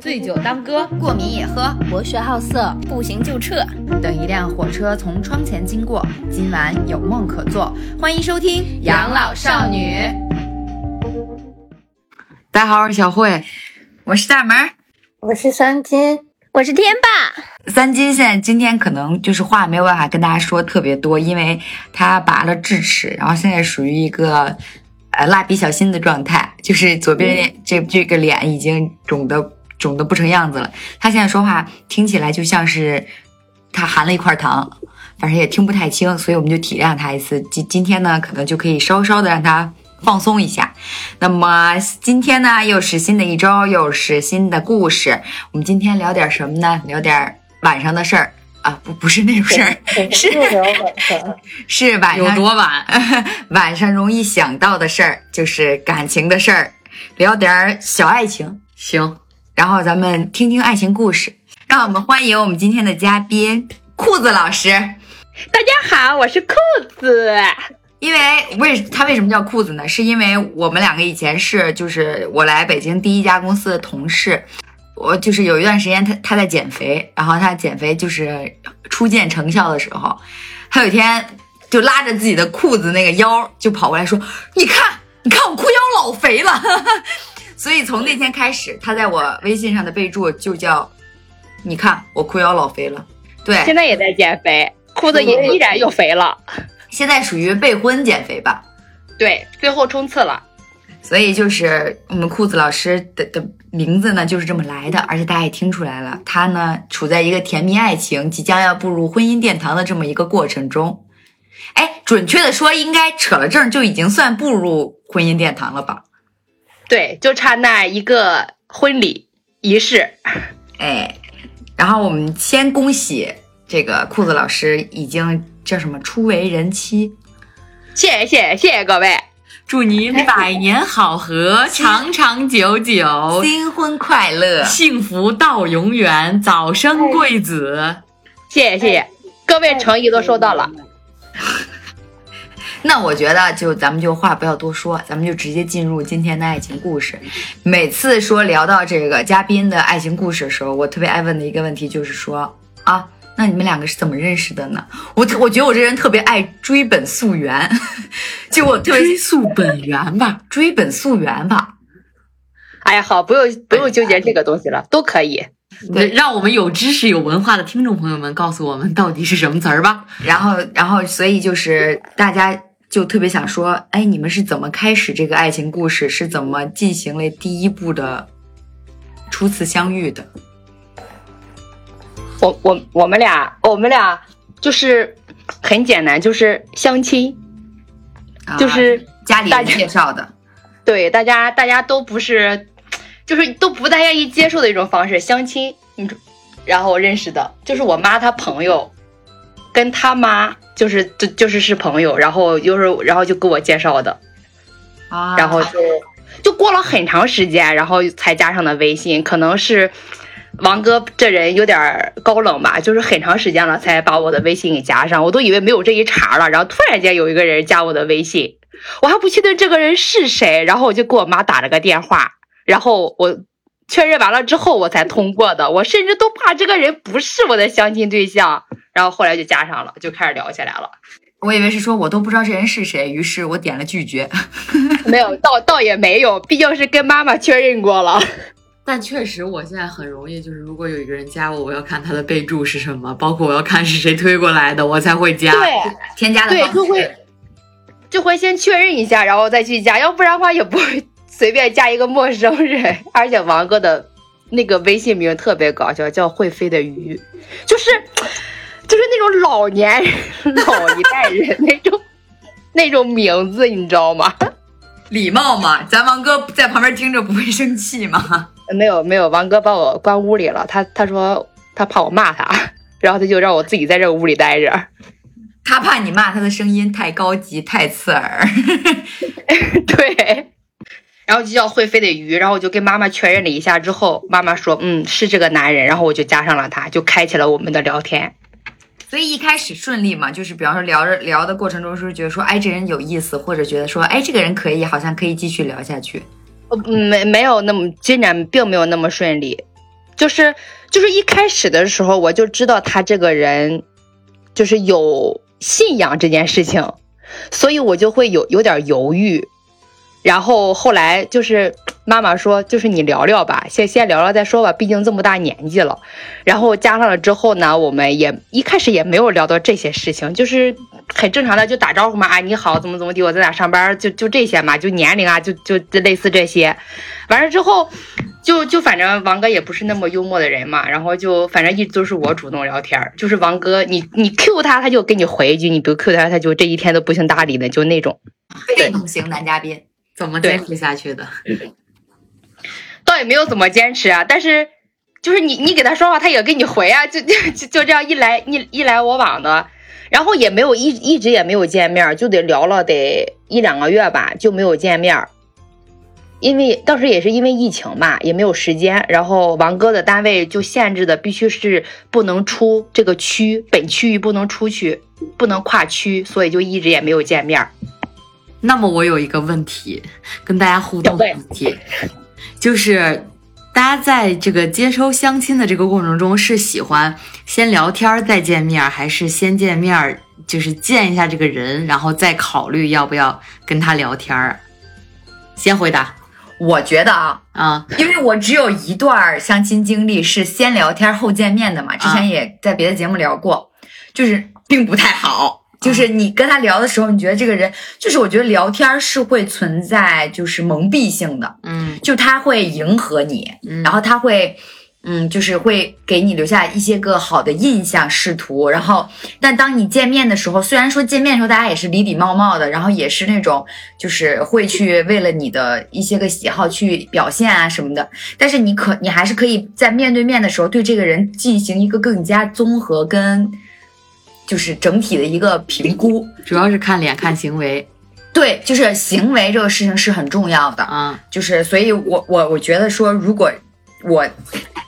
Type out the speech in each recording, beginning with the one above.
醉酒当歌，过敏也喝，博学好色，不行就撤。等一辆火车从窗前经过，今晚有梦可做。欢迎收听《养老少女》。大家好，我是小慧，我是大门，我是三金，我是天霸。三金现在今天可能就是话没有办法跟大家说特别多，因为他拔了智齿，然后现在属于一个。呃，蜡笔小新的状态，就是左边这这个脸已经肿的肿的不成样子了。他现在说话听起来就像是他含了一块糖，反正也听不太清，所以我们就体谅他一次。今今天呢，可能就可以稍稍的让他放松一下。那么今天呢，又是新的一周，又是新的故事。我们今天聊点什么呢？聊点晚上的事儿。啊，不不是那种事儿，是 是晚上有多晚？晚上容易想到的事儿，就是感情的事儿，聊点小爱情，行。然后咱们听听爱情故事。让我们欢迎我们今天的嘉宾裤子老师。大家好，我是裤子。因为为他为什么叫裤子呢？是因为我们两个以前是就是我来北京第一家公司的同事。我就是有一段时间，他他在减肥，然后他减肥就是初见成效的时候，他有一天就拉着自己的裤子那个腰就跑过来说：“你看，你看我裤腰老肥了。” 所以从那天开始，他在我微信上的备注就叫：“你看我裤腰老肥了。”对，现在也在减肥，裤子也依然又肥了。现在属于备婚减肥吧？对，最后冲刺了。所以就是我们裤子老师的的名字呢，就是这么来的。而且大家也听出来了，他呢处在一个甜蜜爱情、即将要步入婚姻殿堂的这么一个过程中。哎，准确的说，应该扯了证就已经算步入婚姻殿堂了吧？对，就差那一个婚礼仪式。哎，然后我们先恭喜这个裤子老师已经叫什么初为人妻。谢谢谢谢各位。祝您百年好合，长长久久，新婚快乐，幸福到永远，早生贵子。谢谢谢谢，各位诚意都收到了。那我觉得就咱们就话不要多说，咱们就直接进入今天的爱情故事。每次说聊到这个嘉宾的爱情故事的时候，我特别爱问的一个问题就是说啊。那你们两个是怎么认识的呢？我我觉得我这人特别爱追本溯源，就我追溯本源吧，追本溯源吧。哎呀，好，不用不用纠结这个东西了，都可以。对，让我们有知识、有文化的听众朋友们告诉我们到底是什么词儿吧。然后，然后，所以就是大家就特别想说，哎，你们是怎么开始这个爱情故事？是怎么进行了第一步的初次相遇的？我我我们俩我们俩就是很简单，就是相亲，就是家里人介绍的。对，大家大家都不是，就是都不太愿意接受的一种方式，相亲。你然后认识的，就是我妈她朋友，跟他妈就是就就是是朋友，然后又是然后就给我介绍的，啊，然后就就过了很长时间，然后才加上的微信，可能是。王哥这人有点高冷吧，就是很长时间了才把我的微信给加上，我都以为没有这一茬了。然后突然间有一个人加我的微信，我还不确定这个人是谁，然后我就给我妈打了个电话，然后我确认完了之后我才通过的。我甚至都怕这个人不是我的相亲对象，然后后来就加上了，就开始聊起来了。我以为是说我都不知道这人是谁，于是我点了拒绝。没有，倒倒也没有，毕竟是跟妈妈确认过了。但确实，我现在很容易，就是如果有一个人加我，我要看他的备注是什么，包括我要看是谁推过来的，我才会加。对，添加的对就会就会先确认一下，然后再去加，要不然的话也不会随便加一个陌生人。而且王哥的那个微信名特别搞笑，叫会飞的鱼，就是就是那种老年人、老一代人那种 那种名字，你知道吗？礼貌嘛，咱王哥在旁边听着不会生气吗？没有没有，王哥把我关屋里了。他他说他怕我骂他，然后他就让我自己在这个屋里待着。他怕你骂他的声音太高级太刺耳。对，然后就叫会飞的鱼，然后我就跟妈妈确认了一下之后，妈妈说嗯是这个男人，然后我就加上了他，就开启了我们的聊天。所以一开始顺利嘛，就是比方说聊着聊的过程中，是不是觉得说哎这人有意思，或者觉得说哎这个人可以，好像可以继续聊下去。呃，没没有那么进展，并没有那么顺利，就是就是一开始的时候我就知道他这个人就是有信仰这件事情，所以我就会有有点犹豫，然后后来就是妈妈说，就是你聊聊吧，先先聊聊再说吧，毕竟这么大年纪了，然后加上了之后呢，我们也一开始也没有聊到这些事情，就是很正常的就打招呼嘛，啊你好，怎么怎么地，我在哪上班，就就这些嘛，就年龄啊，就就就类似这些，完了之后，就就反正王哥也不是那么幽默的人嘛，然后就反正一直都是我主动聊天儿，就是王哥你你 Q 他，他就给你回一句，你不 Q 他，他就这一天都不行搭理的，就那种。被动型男嘉宾。怎么坚持下去的？倒也没有怎么坚持啊，但是就是你你给他说话，他也给你回啊，就 就就就这样一来一一来我往的，然后也没有一一直也没有见面，就得聊了得一两个月吧，就没有见面。因为当时也是因为疫情嘛，也没有时间，然后王哥的单位就限制的必须是不能出这个区，本区域不能出去，不能跨区，所以就一直也没有见面。那么我有一个问题，跟大家互动的问题，就是大家在这个接收相亲的这个过程中，是喜欢先聊天再见面，还是先见面就是见一下这个人，然后再考虑要不要跟他聊天儿？先回答。我觉得啊，啊，因为我只有一段相亲经历是先聊天后见面的嘛，之前也在别的节目聊过，就是并不太好。就是你跟他聊的时候，你觉得这个人，就是我觉得聊天是会存在就是蒙蔽性的，嗯就他会迎合你，嗯然后他会，嗯，就是会给你留下一些个好的印象，试图。然后，但当你见面的时候，虽然说见面的时候大家也是礼礼貌貌的，然后也是那种就是会去 为了你的一些个喜好去表现啊什么的，但是你可你还是可以在面对面的时候对这个人进行一个更加综合跟。就是整体的一个评估，主要是看脸看行为。对，就是行为这个事情是很重要的。啊，就是，所以我我我觉得说，如果我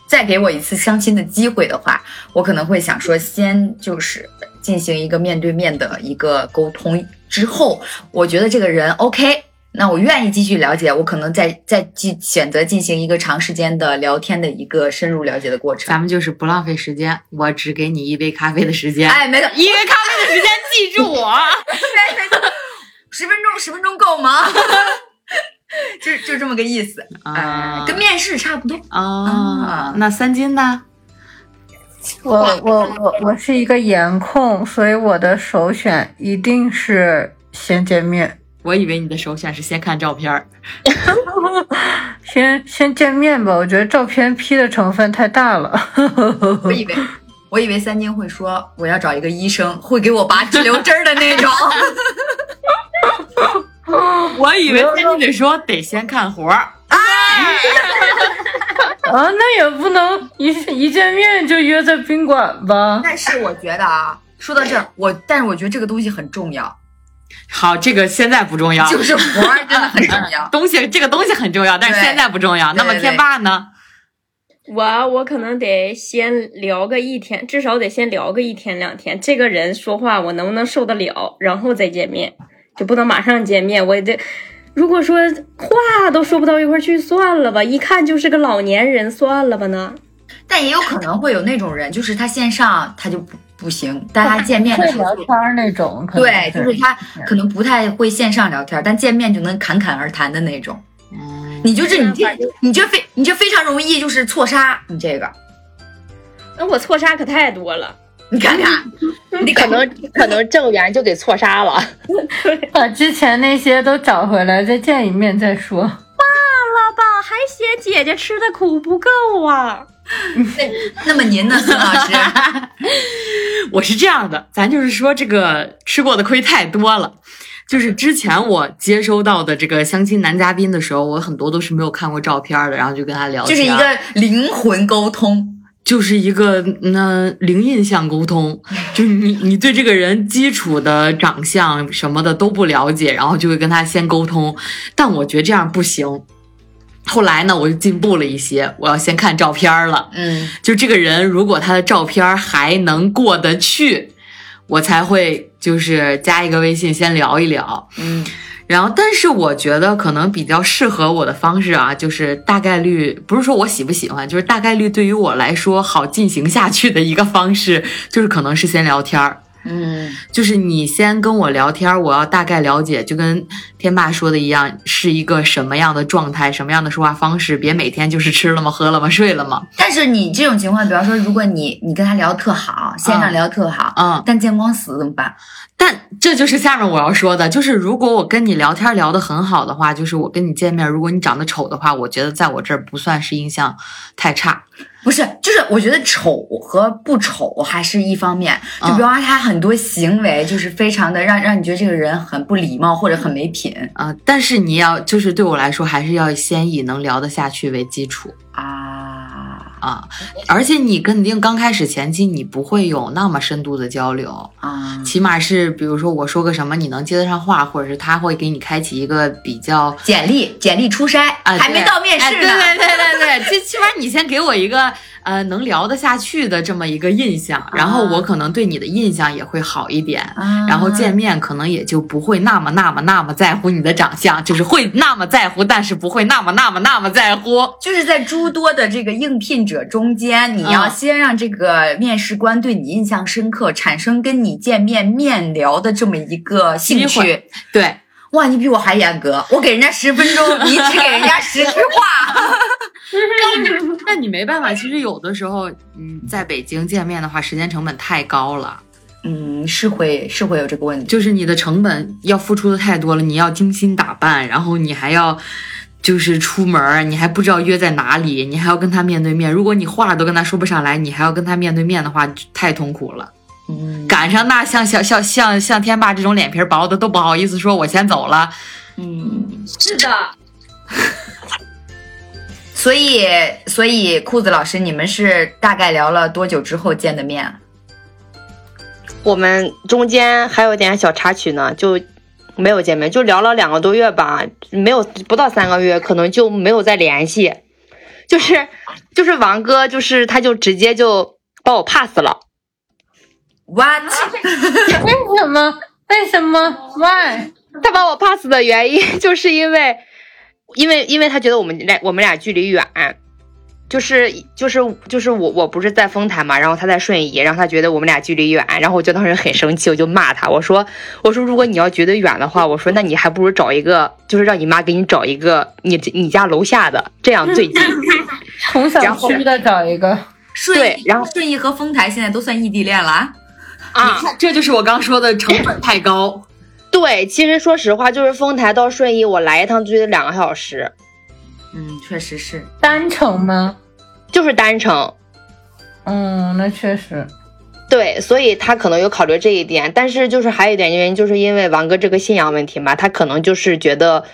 再给我一次相亲的机会的话，我可能会想说，先就是进行一个面对面的一个沟通，之后我觉得这个人 OK，那我愿意继续了解，我可能再再进选择进行一个长时间的聊天的一个深入了解的过程。咱们就是不浪费时间，我只给你一杯咖啡的时间。哎，没错，一杯咖啡的时间，记住我。十分钟，十分钟够吗？就就这么个意思，啊哎，跟面试差不多。啊，那三金呢？我我我我是一个颜控，所以我的首选一定是先见面，我以为你的首选是先看照片儿。先先见面吧。我觉得照片 P 的成分太大了。我以为，我以为三金会说我要找一个医生，会给我拔直流针儿的那种。我以为三金得说得先看活儿。啊，那也不能一一见面就约在宾馆吧？但是我觉得啊，说到这儿，我但是我觉得这个东西很重要，好，这个现在不重要，就是活儿真的很重要。东西这个东西很重要，但是现在不重要。那么天霸呢？我我可能得先聊个一天，至少得先聊个一天两天。这个人说话我能不能受得了，然后再见面，就不能马上见面。我也得，如果说话都说不到一块去，算了吧。一看就是个老年人，算了吧呢。但也有可能会有那种人，就是他线上他就不不行，大家见面的时候聊天那种，对，就是他可能不太会线上聊天，但见面就能侃侃而谈的那种。嗯，你就是你这你这非你这非常容易就是错杀你这个，那我错杀可太多了。你看看，你可能可能正缘就给错杀了。把之前那些都找回来，再见一面再说。罢了吧还嫌姐姐吃的苦不够啊？那么您呢，孙老师？我是这样的，咱就是说这个吃过的亏太多了。就是之前我接收到的这个相亲男嘉宾的时候，我很多都是没有看过照片的，然后就跟他聊天，就是一个灵魂沟通。就是一个那零印象沟通，就是你你对这个人基础的长相什么的都不了解，然后就会跟他先沟通，但我觉得这样不行。后来呢，我就进步了一些，我要先看照片了。嗯，就这个人，如果他的照片还能过得去，我才会就是加一个微信先聊一聊。嗯，然后，但是我觉得可能比较适合我的方式啊，就是大概率不是说我喜不喜欢，就是大概率对于我来说好进行下去的一个方式，就是可能是先聊天儿。嗯，就是你先跟我聊天，我要大概了解，就跟天霸说的一样，是一个什么样的状态，什么样的说话方式，别每天就是吃了吗，喝了吗，睡了吗？但是你这种情况，比方说，如果你你跟他聊特好，线上聊特好，嗯，但见光死怎么办？但这就是下面我要说的，就是如果我跟你聊天聊得很好的话，就是我跟你见面，如果你长得丑的话，我觉得在我这儿不算是印象太差。不是，就是我觉得丑和不丑还是一方面。就嗯比方说他很多行为，就是非常的让让你觉得这个人很不礼貌或者很没品啊、但是你要就是对我来说，还是要先以能聊得下去为基础啊啊。而且你肯定刚开始前期你不会有那么深度的交流，啊！起码是比如说我说个什么你能接得上话，或者是他会给你开启一个比较简历简历初筛啊，还没到面试呢。哎对对对对对，最起码你先给我一个呃能聊得下去的这么一个印象，然后我可能对你的印象也会好一点。啊然后见面可能也就不会那么那么那么在乎你的长相，就是会那么在乎，但是不会那么那么那么在乎。就是在诸多的这个应聘者中间，你要嗯先让这个面试官对你印象深刻，产生跟你见面面聊的这么一个兴趣。对，哇，你比我还严格，我给人家十分钟，你只给人家十句话。但你没办法，其实有的时候，嗯，在北京见面的话，时间成本太高了，嗯，是会是会有这个问题。就是你的成本要付出的太多了，你要精心打扮，然后你还要。就是出门，你还不知道约在哪里，你还要跟他面对面。如果你话都跟他说不上来，你还要跟他面对面的话，太痛苦了。嗯赶上那像像像像像天霸这种脸皮薄的，都不好意思说我先走了。嗯，是的，所以所以裤子老师，你们是大概聊了多久之后见的面？我们中间还有点小插曲呢，就没有见面，就聊了两个多月吧，没有不到三个月，可能就没有再联系。就是就是王哥，就是他就直接就把我 pass 了。What？为什么？为什么？Why？他把我 pass 的原因，就是因为，因为因为他觉得我们俩我们俩距离远，就是就是就是我我不是在丰台嘛，然后他在顺义，然后他觉得我们俩距离远，然后我就当时很生气，我就骂他，我说我说如果你要觉得远的话，我说那你还不如找一个，就是让你妈给你找一个你你家楼下的，这样最近。从小然后区的找一个，顺义，对然后顺义和丰台现在都算异地恋了啊。啊，这就是我刚说的成本太高。对，其实说实话，就是丰台到顺义，我来一趟就得两个小时，嗯，确实是。单程吗？就是单程。嗯，那确实。对，所以他可能有考虑这一点，但是就是还有一点原因，就是因为王哥这个信仰问题嘛，他可能就是觉得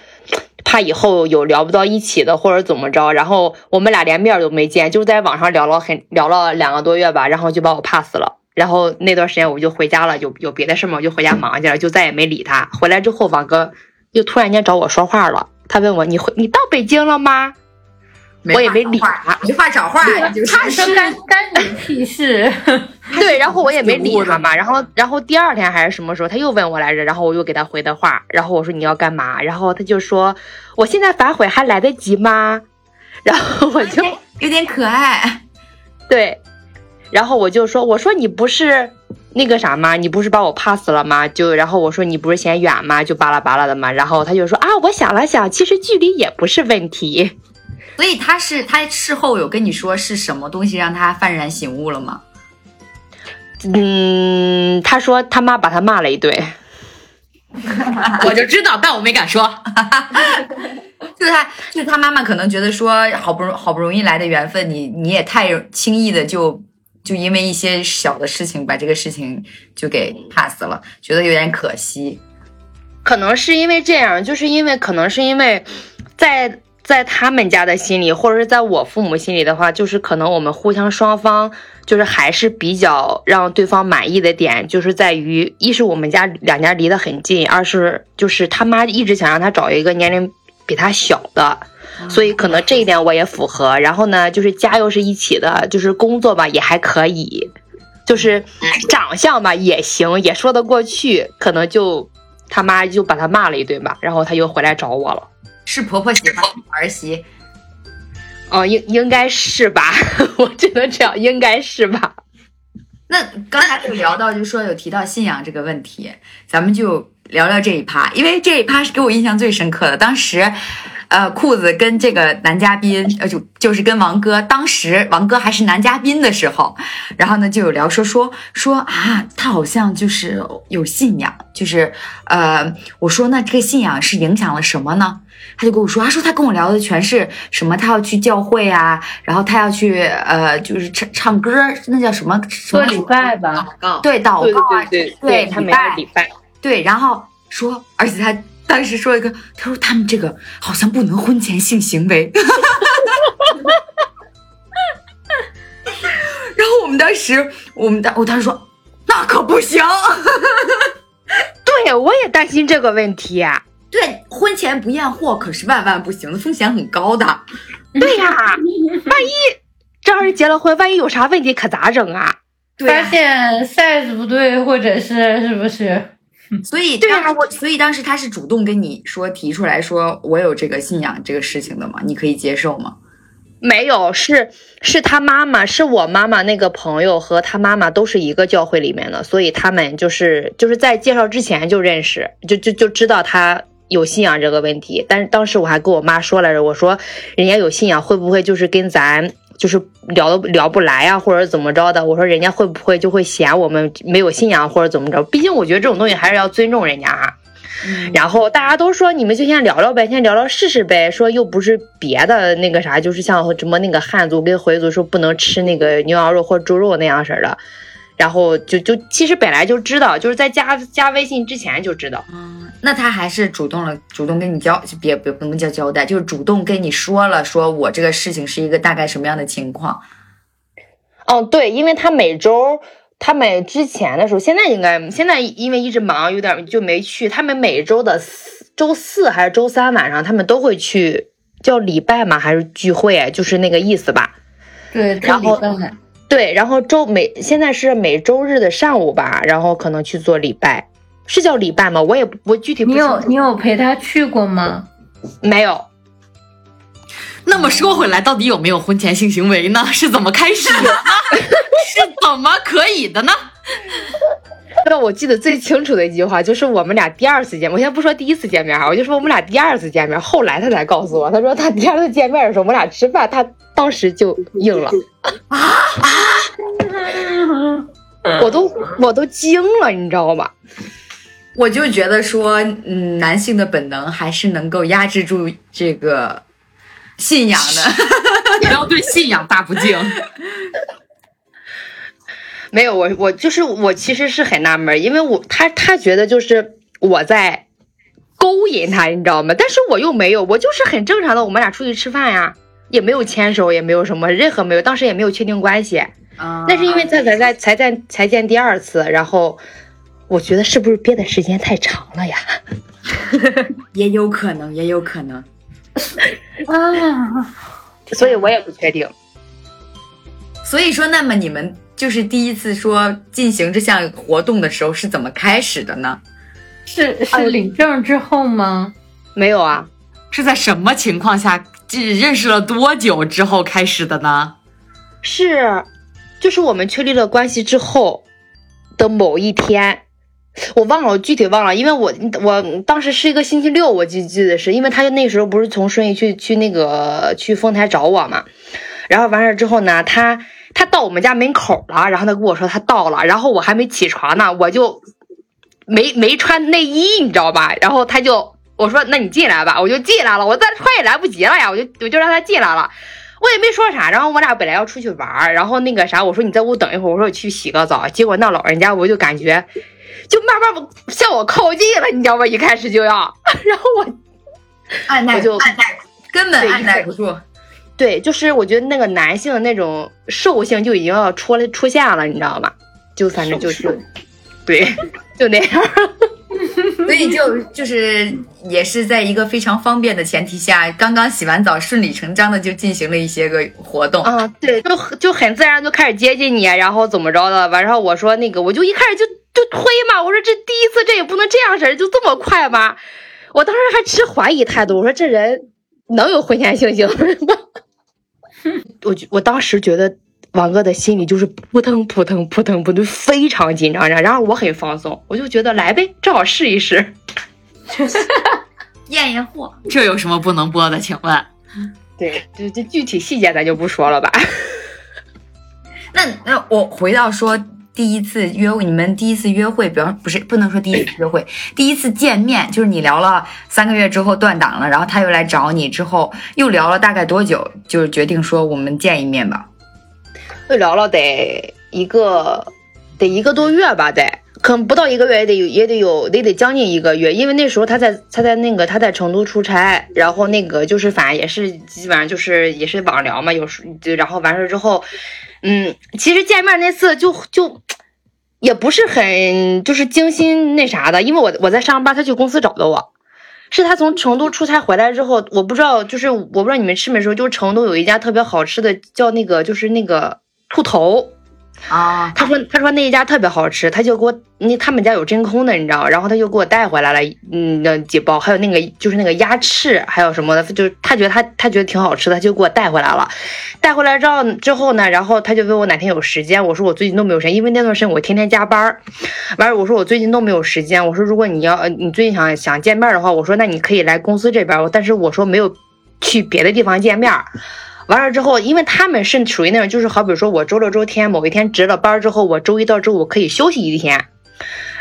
怕以后有聊不到一起的，或者怎么着，然后我们俩连面都没见，就在网上聊了很聊了两个多月吧，然后就把我 pass 了。然后那段时间我就回家了，有有别的事嘛，我就回家忙去了，就再也没理他。回来之后，王哥又突然间找我说话了，他问我你回你到北京了吗？我也没理他。没话找话，他是他说干 干你屁事。对，然后我也没理他嘛，然后然后第二天还是什么时候，他又问我来着，然后我又给他回的话，然后我说你要干嘛，然后他就说我现在反悔还来得及吗？然后我就有点可爱。对，然后我就说我说你不是那个啥吗？你不是把我 pass 了吗？就然后我说你不是嫌远吗？就巴拉巴拉的嘛，然后他就说啊，我想了想，其实距离也不是问题。所以他是他事后有跟你说是什么东西让他幡然醒悟了吗？嗯，他说他妈把他骂了一顿。我就知道，但我没敢说。就是他，就是他妈妈可能觉得说，好不容好不容易来的缘分，你你也太轻易的就就因为一些小的事情把这个事情就给 pass 了，觉得有点可惜。可能是因为这样，就是因为可能是因为在在他们家的心里，或者是在我父母心里的话，就是可能我们互相双方就是还是比较让对方满意的点，就是在于一是我们家两家离得很近，二是就是他妈一直想让他找一个年龄比他小的。所以可能这一点我也符合，然后呢，就是家又是一起的，就是工作吧也还可以，就是长相吧也行，也说得过去，可能就他妈就把他骂了一顿吧，然后他又回来找我了。是婆婆喜欢儿媳，哦，应应该是吧，我只能这样，应该是吧。那刚才有聊到，就说有提到信仰这个问题，咱们就聊聊这一趴，因为这一趴是给我印象最深刻的。当时，呃，裤子跟这个男嘉宾，呃，就就是跟王哥，当时王哥还是男嘉宾的时候，然后呢就有聊说说说啊，他好像就是有信仰，就是呃，我说那这个信仰是影响了什么呢？他就跟我说，他说他跟我聊的全是什么，他要去教会啊，然后他要去呃，就是唱唱歌，那叫什么什么做礼拜吧，祷告，对祷告啊，对对对他没礼拜有礼拜。对，然后说，而且他当时说一个，他说他们这个好像不能婚前性行为，然后我们当时，我们当我当时说，那可不行，对，我也担心这个问题。对，婚前不验货可是万万不行的，风险很高的。对呀，万一这要是结了婚，万一有啥问题可咋整啊？发对啊、现 size 不对，或者是是不是？所以对啊我，所以当时他是主动跟你说提出来说我有这个信仰这个事情的嘛？你可以接受吗？没有，是是他妈妈，是我妈妈那个朋友和他妈妈都是一个教会里面的，所以他们就是就是在介绍之前就认识，就就就知道他有信仰这个问题。但是当时我还跟我妈说来着，我说人家有信仰会不会就是跟咱就是聊的聊不来呀、或者怎么着的？我说人家会不会就会嫌我们没有信仰或者怎么着？毕竟我觉得这种东西还是要尊重人家哈。然后大家都说你们就先聊聊呗，先聊聊试试呗。说又不是别的那个啥，就是像什么那个汉族跟回族说不能吃那个牛羊肉或猪肉那样式儿的。然后就就其实本来就知道，就是在加加微信之前就知道。嗯，那他还是主动了，主动跟你交，就别别不能叫交代，就是主动跟你说了，说我这个事情是一个大概什么样的情况。哦，对，因为他每周他们之前的时候，现在应该现在因为一直忙，有点就没去。他们每周的四周四还是周三晚上，他们都会去叫礼拜吗？还是聚会？就是那个意思吧。对，然后对，然后周每现在是每周日的上午吧，然后可能去做礼拜，是叫礼拜吗？我也不我具体不你有你有陪他去过吗？没有？那么说回来，到底有没有婚前性行为呢？是怎么开始的呢？是怎么可以的呢？那我记得最清楚的一句话就是我们俩第二次见面，我先不说第一次见面哈，我就说我们俩第二次见面，后来他才告诉我，他说他第二次见面的时候，我们俩吃饭，他当时就硬了啊啊我都我都惊了，你知道吗？我就觉得说，嗯，男性的本能还是能够压制住这个信仰的。不要对信仰大不敬。没有，我我就是我其实是很纳闷，因为我他他觉得就是我在勾引他，你知道吗？但是我又没有，我就是很正常的，我们俩出去吃饭呀，也没有牵手，也没有什么，任何没有，当时也没有确定关系。啊那是因为他才在才在才见第二次，然后我觉得是不是憋的时间太长了呀？也有可能，也有可能。啊，所以我也不确定。所以说，那么你们就是第一次说进行这项活动的时候是怎么开始的呢？是是领证之后吗？没有啊，是在什么情况下？这认识了多久之后开始的呢？是，就是我们确立了关系之后的某一天，我忘了，我具体忘了，因为我我当时是一个星期六，我记记得是因为他就那时候不是从顺义去去那个去丰台找我嘛，然后完事儿之后呢，他他到我们家门口了，然后他跟我说他到了，然后我还没起床呢，我就没没穿内衣，你知道吧？然后他就我说那你进来吧，我就进来了，我再穿也来不及了呀，我就我就让他进来了。我也没说啥，然后我俩本来要出去玩儿，然后那个啥，我说你在屋等一会儿，我说我去洗个澡，结果那老人家我就感觉就慢慢向我靠近了，你知道吧？一开始就要，然后我按耐我就按耐，根本按耐不住。对，就是我觉得那个男性的那种兽性就已经要出来出现了，你知道吗？就反正就是，对，就那样。所以就就是也是在一个非常方便的前提下，刚刚洗完澡，顺理成章的就进行了一些个活动。啊，对，就就很自然就开始接近你，然后怎么着的，完然后我说那个，我就一开始就就推嘛。我说这第一次，这也不能这样式儿，就这么快吗？我当时还持怀疑态度，我说这人能有婚前性行为吗？我我当时觉得王哥的心里就是扑腾扑腾扑腾扑腾，非常紧张。然后我很放松，我就觉得来呗，正好试一试。验验货，这有什么不能播的？请问？对，这这具体细节咱就不说了吧。那那我回到说第一次约会，你们第一次约会，比方不是不能说第一次约会，第一次见面，就是你聊了三个月之后断档了，然后他又来找你，之后又聊了大概多久，就是决定说我们见一面吧。又聊了得一个得一个多月吧，得可能不到一个月也得有也得有得得将近一个月，因为那时候他在他在那个他在成都出差，然后那个就是反正也是基本上就是也是网聊嘛，有时就然后完事之后，嗯，其实见面那次就就也不是很就是精心那啥的，因为我我在上班，他去公司找的我。是他从成都出差回来之后，我不知道，就是我不知道你们吃没吃过，就是成都有一家特别好吃的，叫那个就是那个兔头。啊，他说他说那一家特别好吃，他就给我那他们家有真空的，你知道，然后他就给我带回来了，嗯，那几包，还有那个就是那个鸭翅，还有什么的，就是他觉得他他觉得挺好吃的，他就给我带回来了。带回来之后之后呢，然后他就问我哪天有时间，我说我最近都没有时间，因为那段时间我天天加班儿。完了我说我最近都没有时间，我说如果你要你最近想想见面的话，我说那你可以来公司这边，但是我说没有去别的地方见面。完了之后，因为他们是属于那种，就是好比说我周六周天某一天值了班之后，我周一到周五可以休息一天，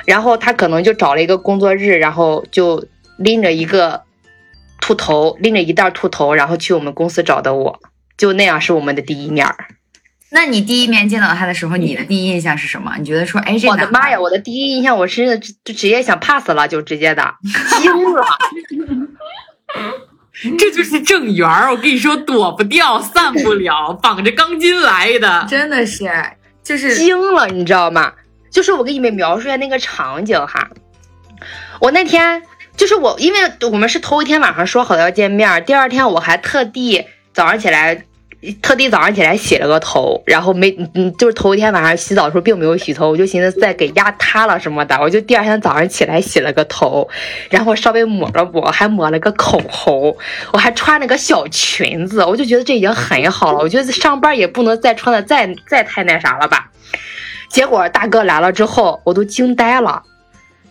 然后他可能就找了一个工作日，然后就拎着一个兔头，拎着一袋兔头，然后去我们公司找的我，就那样是我们的第一面儿。那你第一面见到他的时候，你的第一印象是什么？你觉得说，哎，这我的妈呀！我的第一印象，我是就直接想 pass 了，就直接的 惊了。这就是正缘儿，我跟你说，躲不掉，散不了，绑着钢筋来的。真的是就是惊了，你知道吗？就是我给你们描述一下那个场景哈。我那天就是我，因为我们是头一天晚上说好的要见面，第二天我还特地早上起来，特地早上起来洗了个头，然后没嗯，就是头一天晚上洗澡的时候并没有洗头，我就寻思再给压塌了什么的，我就第二天早上起来洗了个头，然后稍微抹了抹，还抹了个口红，我还穿了个小裙子，我就觉得这已经很好了，我觉得上班也不能再穿的再再太那啥了吧。结果大哥来了之后，我都惊呆了。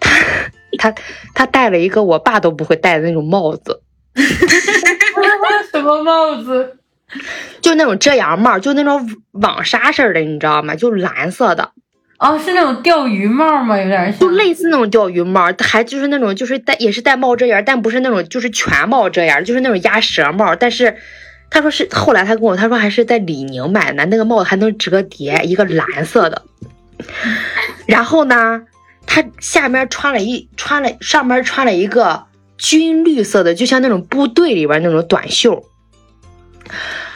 他他他戴了一个我爸都不会戴的那种帽子，什么帽子？就那种遮阳帽，就那种网纱式的，你知道吗？就蓝色的，哦，是那种钓鱼帽吗？有点像就。类似那种钓鱼帽，还就是那种就是戴也是戴帽遮檐，但不是那种就是全帽遮檐，就是那种鸭舌帽。但是他说是后来他跟我他说还是在李宁买的，那个帽子还能折叠，一个蓝色的。然后呢，他下面穿了一穿了上面穿了一个军绿色的，就像那种部队里边那种短袖。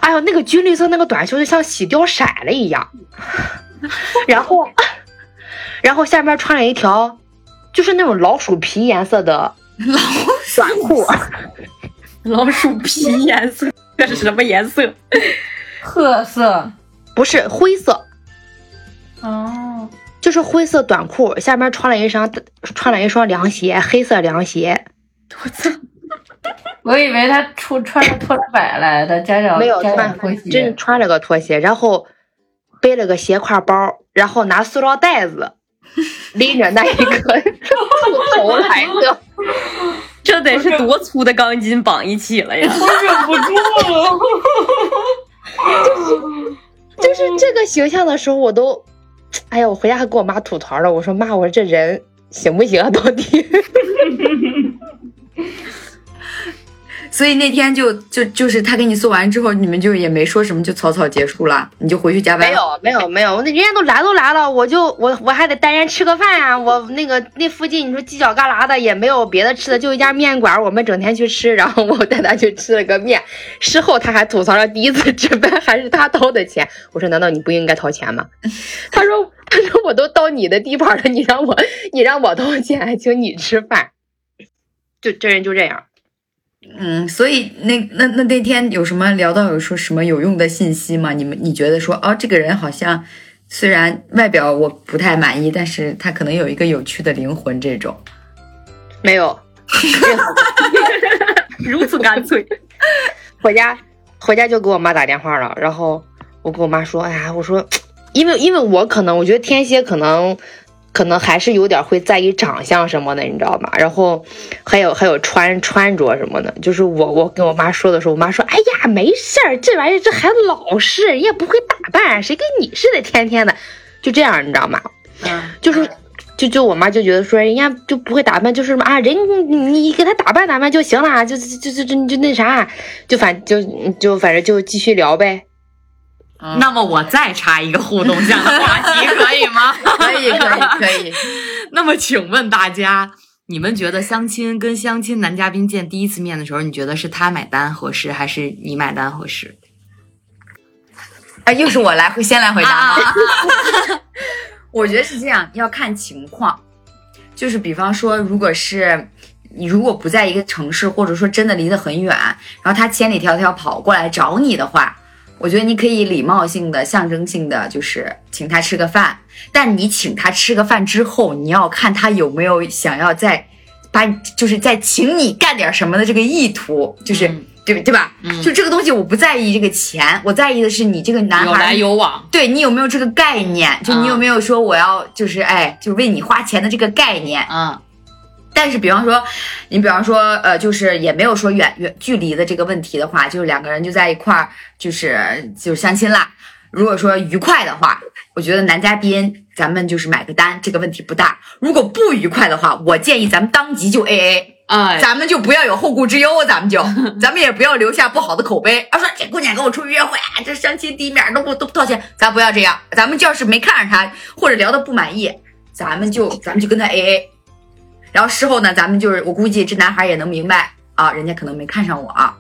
哎呦，那个军绿色那个短袖就像洗掉色了一样。然后，然后下面穿了一条就是那种老鼠皮颜色的老短裤，老鼠皮颜色，这是什么颜色？褐色。不是灰色，哦，就是灰色短裤，下面穿了一双穿了一双凉鞋，黑色凉鞋。我操！我以为他出穿着拖拉板来的，家长没有穿拖，鞋。真穿了个拖鞋，然后背了个斜挎包，然后拿塑料袋子 拎着那一个兔头来的。这得是多粗的钢筋绑一起了呀！我忍不住了。就是这个形象的时候，我都，哎呀，我回家还跟我妈吐槽了。我说妈，我说这人行不行啊？到底？所以那天就就就是他给你送完之后，你们就也没说什么，就草草结束了，你就回去加班。没有没有没有，那人家都来都来了，我就我我还得带人吃个饭呀、我那个那附近你说犄角旮旯的也没有别的吃的，就一家面馆，我们整天去吃，然后我带他去吃了个面。事后他还吐槽了第一次吃饭还是他掏的钱。我说难道你不应该掏钱吗？他说他说我都到你的地盘了，你让我你让我掏钱，还请你吃饭，就这人就这样。嗯，所以那那那那天有什么聊到有说什么有用的信息吗？你们你觉得说哦，这个人好像虽然外表我不太满意，但是他可能有一个有趣的灵魂，这种没有，如此干脆。回家回家就给我妈打电话了，然后我跟我妈说，哎呀，我说，因为因为我可能我觉得天蝎可能可能还是有点会在意长相什么的，你知道吗？然后还有还有穿穿着什么的，就是我我跟我妈说的时候，我妈说，哎呀，没事儿，这玩意儿这孩子老实，人也不会打扮，谁跟你似的天天的，就这样，你知道吗？嗯，就是。就就我妈就觉得说人家就不会打扮，就是啊人你你给他打扮打扮就行了，就就就就就那啥，就反就就反正就继续聊呗。那么我再插一个互动项的话题，可以吗？可以可以可以。那么请问大家，你们觉得相亲跟相亲男嘉宾见第一次面的时候，你觉得是他买单合适，还是你买单合适？啊，又是我来会先来回答吗？我觉得是这样，要看情况。就是比方说，如果是你如果不在一个城市，或者说真的离得很远，然后他千里迢迢跑过来找你的话，我觉得你可以礼貌性的、象征性的，就是请他吃个饭。但你请他吃个饭之后，你要看他有没有想要再把，就是再请你干点什么的这个意图，就是。嗯对对吧？嗯就这个东西，我不在意这个钱，我在意的是你这个男孩有来有往，对你有没有这个概念？就你有没有说我要就是哎，就为你花钱的这个概念？嗯但是比方说，你比方说呃，就是也没有说远远距离的这个问题的话，就是两个人就在一块儿，就是就是相亲啦。如果说愉快的话，我觉得男嘉宾咱们就是买个单，这个问题不大。如果不愉快的话，我建议咱们当即就 A A。哎，咱们就不要有后顾之忧，咱们就，咱们也不要留下不好的口碑。啊，说这姑娘跟我出去约会，啊这相亲第一面都不都不掏钱，咱不要这样。咱们要是没看上他，或者聊的不满意，咱们就咱们就跟他 A A。然后事后呢，咱们就是我估计这男孩也能明白啊，人家可能没看上我啊，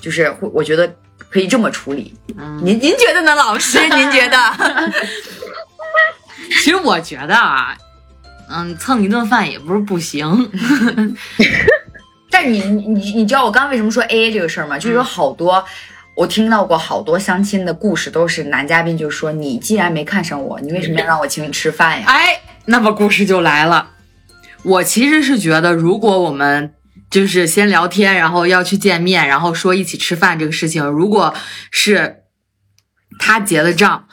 就是会我觉得可以这么处理。嗯您您觉得呢，老师？您觉得？其实我觉得啊，嗯，蹭一顿饭也不是不行。但你你你你知道我刚刚为什么说 A A 这个事儿吗？就是有好多、我听到过好多相亲的故事，都是男嘉宾就说你既然没看上我，你为什么要让我请你吃饭呀？哎，那么故事就来了。我其实是觉得，如果我们就是先聊天，然后要去见面，然后说一起吃饭这个事情，如果是他结的账，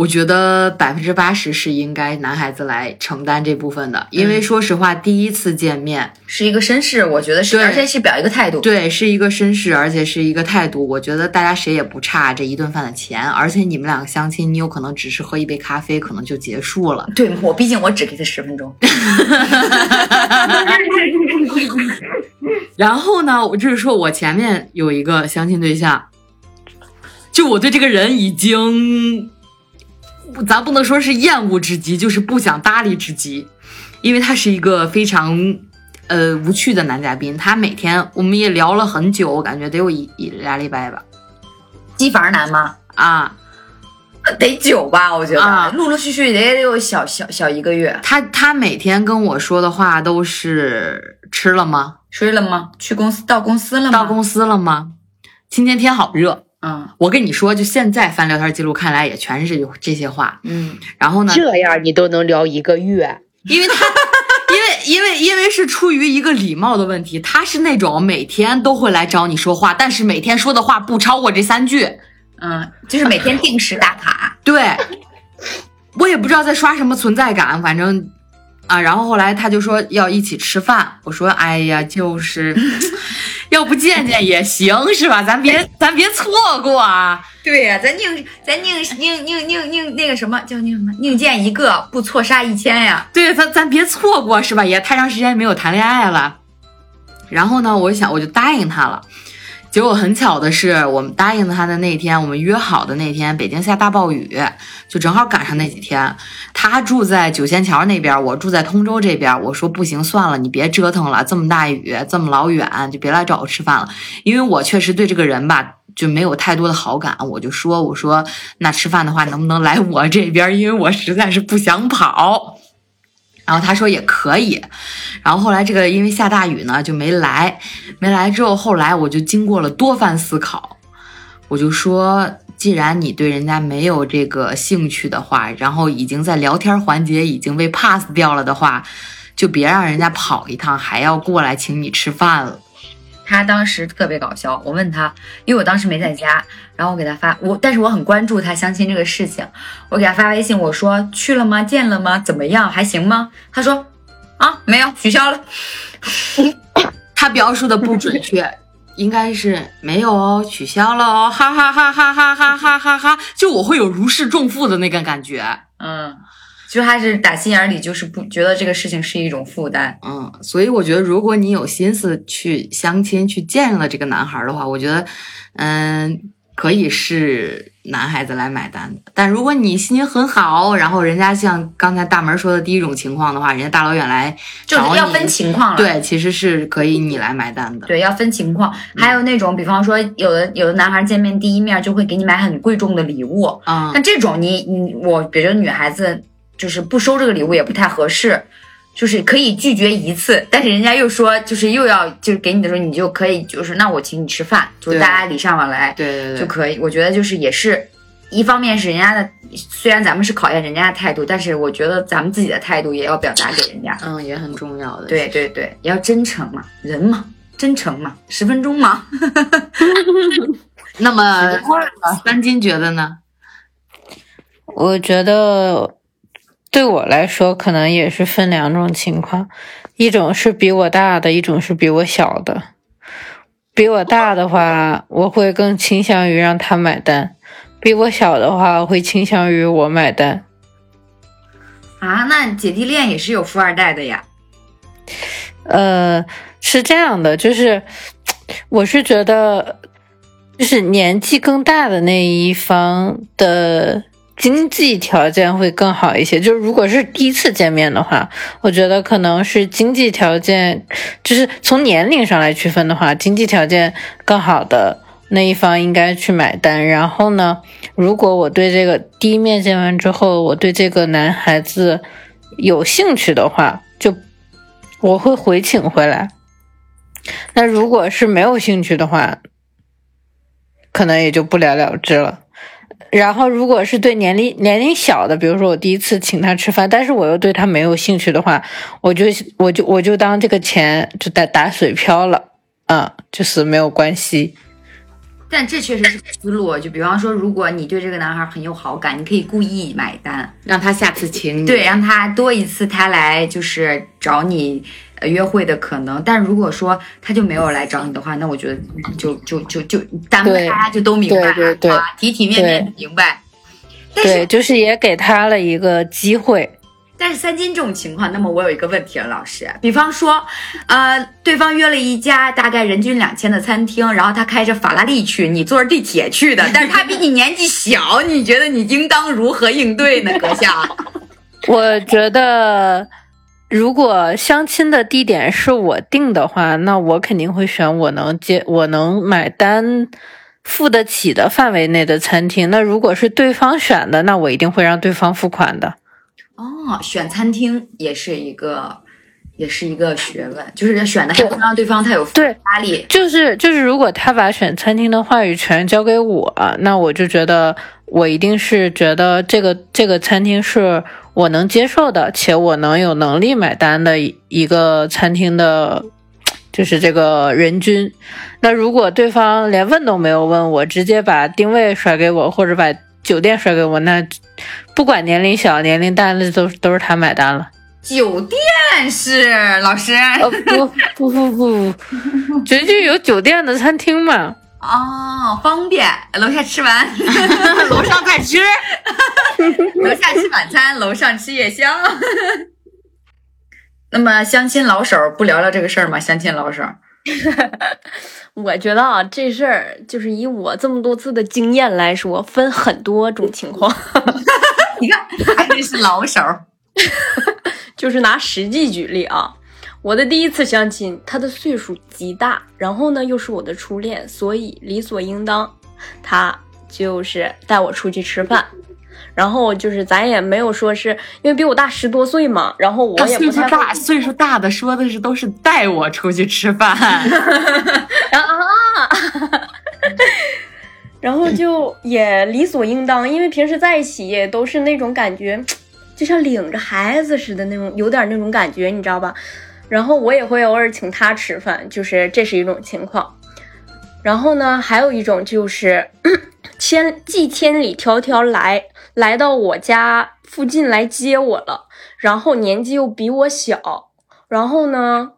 我觉得百分之八十是应该男孩子来承担这部分的，因为说实话，第一次见面，是一个绅士，我觉得是，对而且是表一个态度。对，是一个绅士，而且是一个态度。我觉得大家谁也不差这一顿饭的钱，而且你们两个相亲，你有可能只是喝一杯咖啡，可能就结束了。对我毕竟我只给他十分钟。然后呢，我就是说我前面有一个相亲对象，就我对这个人已经，咱不能说是厌恶之极，就是不想搭理之极，因为他是一个非常呃无趣的男嘉宾。他每天我们也聊了很久，我感觉得有一一俩礼拜吧。机房男吗？啊，得久吧，我觉得，啊陆陆续续得有小小小一个月。他他每天跟我说的话都是吃了吗？睡了吗？去公司到公司了吗？到公司了吗？今天天好热。嗯我跟你说，就现在翻聊天记录看来也全是有这些话。嗯，然后呢，这样你都能聊一个月，因为他，因为因为因为是出于一个礼貌的问题，他是那种每天都会来找你说话，但是每天说的话不超过这三句。嗯，就是每天定时打卡。对，我也不知道在刷什么存在感，反正啊，然后后来他就说要一起吃饭，我说哎呀，就是要不见见也行是吧？咱别咱别错过啊。对呀、咱宁咱宁宁宁宁宁那个什么叫宁什么？宁见一个，不错杀一千呀。对，咱咱别错过是吧？也太长时间没有谈恋爱了。然后呢，我就想我就答应他了。结果很巧的是，我们答应他的那天，我们约好的那天，北京下大暴雨，就正好赶上那几天。他住在九仙桥那边，我住在通州这边。我说不行，算了，你别折腾了，这么大雨，这么老远，就别来找我吃饭了。因为我确实对这个人吧，就没有太多的好感。我就说，我说那吃饭的话，能不能来我这边？因为我实在是不想跑。然后他说也可以，然后后来这个因为下大雨呢就没来，没来之后，后来我就经过了多番思考，我就说既然你对人家没有这个兴趣的话，然后已经在聊天环节已经被 pass 掉了的话，就别让人家跑一趟，还要过来请你吃饭了。他当时特别搞笑，我问他，因为我当时没在家，然后我给他发我，但是我很关注他相亲这个事情，我给他发微信，我说去了吗？见了吗？怎么样？还行吗？他说啊，没有，取消了。他描述的不准确，应该是没有哦，取消了哦，哈哈哈哈哈哈哈哈哈！就我会有如释重负的那个感觉，嗯。就还是打心眼里就是不觉得这个事情是一种负担，嗯，所以我觉得如果你有心思去相亲去见了这个男孩的话，我觉得，嗯，可以是男孩子来买单的。但如果你心情很好，然后人家像刚才大门说的第一种情况的话，人家大老远来就是要分情况了。对，其实是可以你来买单的。对，要分情况。还有那种，比方说有的有的男孩见面第一面就会给你买很贵重的礼物，啊，那这种你你我觉得女孩子。就是不收这个礼物也不太合适，就是可以拒绝一次，但是人家又说就是又要就是给你的时候，你就可以就是那我请你吃饭，就大家礼尚往来，对对对，就可以。我觉得就是也是一方面是人家的，虽然咱们是考验人家的态度，但是我觉得咱们自己的态度也要表达给人家，嗯，也很重要的。对对对，也要真诚嘛，人嘛，真诚嘛，十分钟嘛。那么三金觉得呢？我觉得。对我来说，可能也是分两种情况，一种是比我大的，一种是比我小的。比我大的话，我会更倾向于让他买单；比我小的话，会倾向于我买单。啊，那姐弟恋也是有富二代的呀？呃，是这样的，就是我是觉得，就是年纪更大的那一方的。经济条件会更好一些，就是如果是第一次见面的话，我觉得可能是经济条件，就是从年龄上来区分的话，经济条件更好的那一方应该去买单。然后呢，如果我对这个第一面见完之后，我对这个男孩子有兴趣的话，就我会回请回来。那如果是没有兴趣的话，可能也就不了了之了。然后，如果是对年龄年龄小的，比如说我第一次请他吃饭，但是我又对他没有兴趣的话，我就我就我就当这个钱就打打水漂了，嗯，就是没有关系。但这确实是思路，就比方说，如果你对这个男孩很有好感，你可以故意买单，让他下次请你，对，让他多一次他来就是找你。约会的可能，但如果说他就没有来找你的话，那我觉得就就就就咱们大家就都明白了，体体面面明白。对，就是也给他了一个机会。但是三金这种情况，那么我有一个问题了，老师，比方说，呃，对方约了一家大概人均两千的餐厅，然后他开着法拉利去，你坐着地铁去的，但是他比你年纪小，你觉得你应当如何应对呢，阁下？我觉得。如果相亲的地点是我定的话，那我肯定会选我能接、我能买单、付得起的范围内的餐厅。那如果是对方选的，那我一定会让对方付款的。哦，选餐厅也是一个，也是一个学问，就是选的还不让对方太有压力。就是就是，如果他把选餐厅的话语权交给我，那我就觉得我一定是觉得这个这个餐厅是。我能接受的，且我能有能力买单的一个餐厅的，就是这个人均。那如果对方连问都没有问我，直接把定位甩给我，或者把酒店甩给我，那不管年龄小年龄大，那都都是他买单了。酒店是老师？不不不不，绝对有酒店的餐厅嘛。哦，方便，楼下吃完，楼上再吃，楼下吃晚餐，楼上吃夜宵。那么相亲老手不聊聊这个事儿吗？相亲老手，我觉得啊，这事儿就是以我这么多次的经验来说，分很多种情况。你看，还得是老手，就是拿实际举例啊。我的第一次相亲，他的岁数极大，然后呢又是我的初恋，所以理所应当，他就是带我出去吃饭。然后就是咱也没有说是因为比我大十多岁嘛，然后我也不太大，岁数大的说的是都是带我出去吃饭。啊，然后就也理所应当，因为平时在一起也都是那种感觉，就像领着孩子似的那种，有点那种感觉，你知道吧？然后我也会偶尔请他吃饭，就是这是一种情况。然后呢，还有一种就是 千既千里迢迢来来到我家附近来接我了，然后年纪又比我小，然后呢，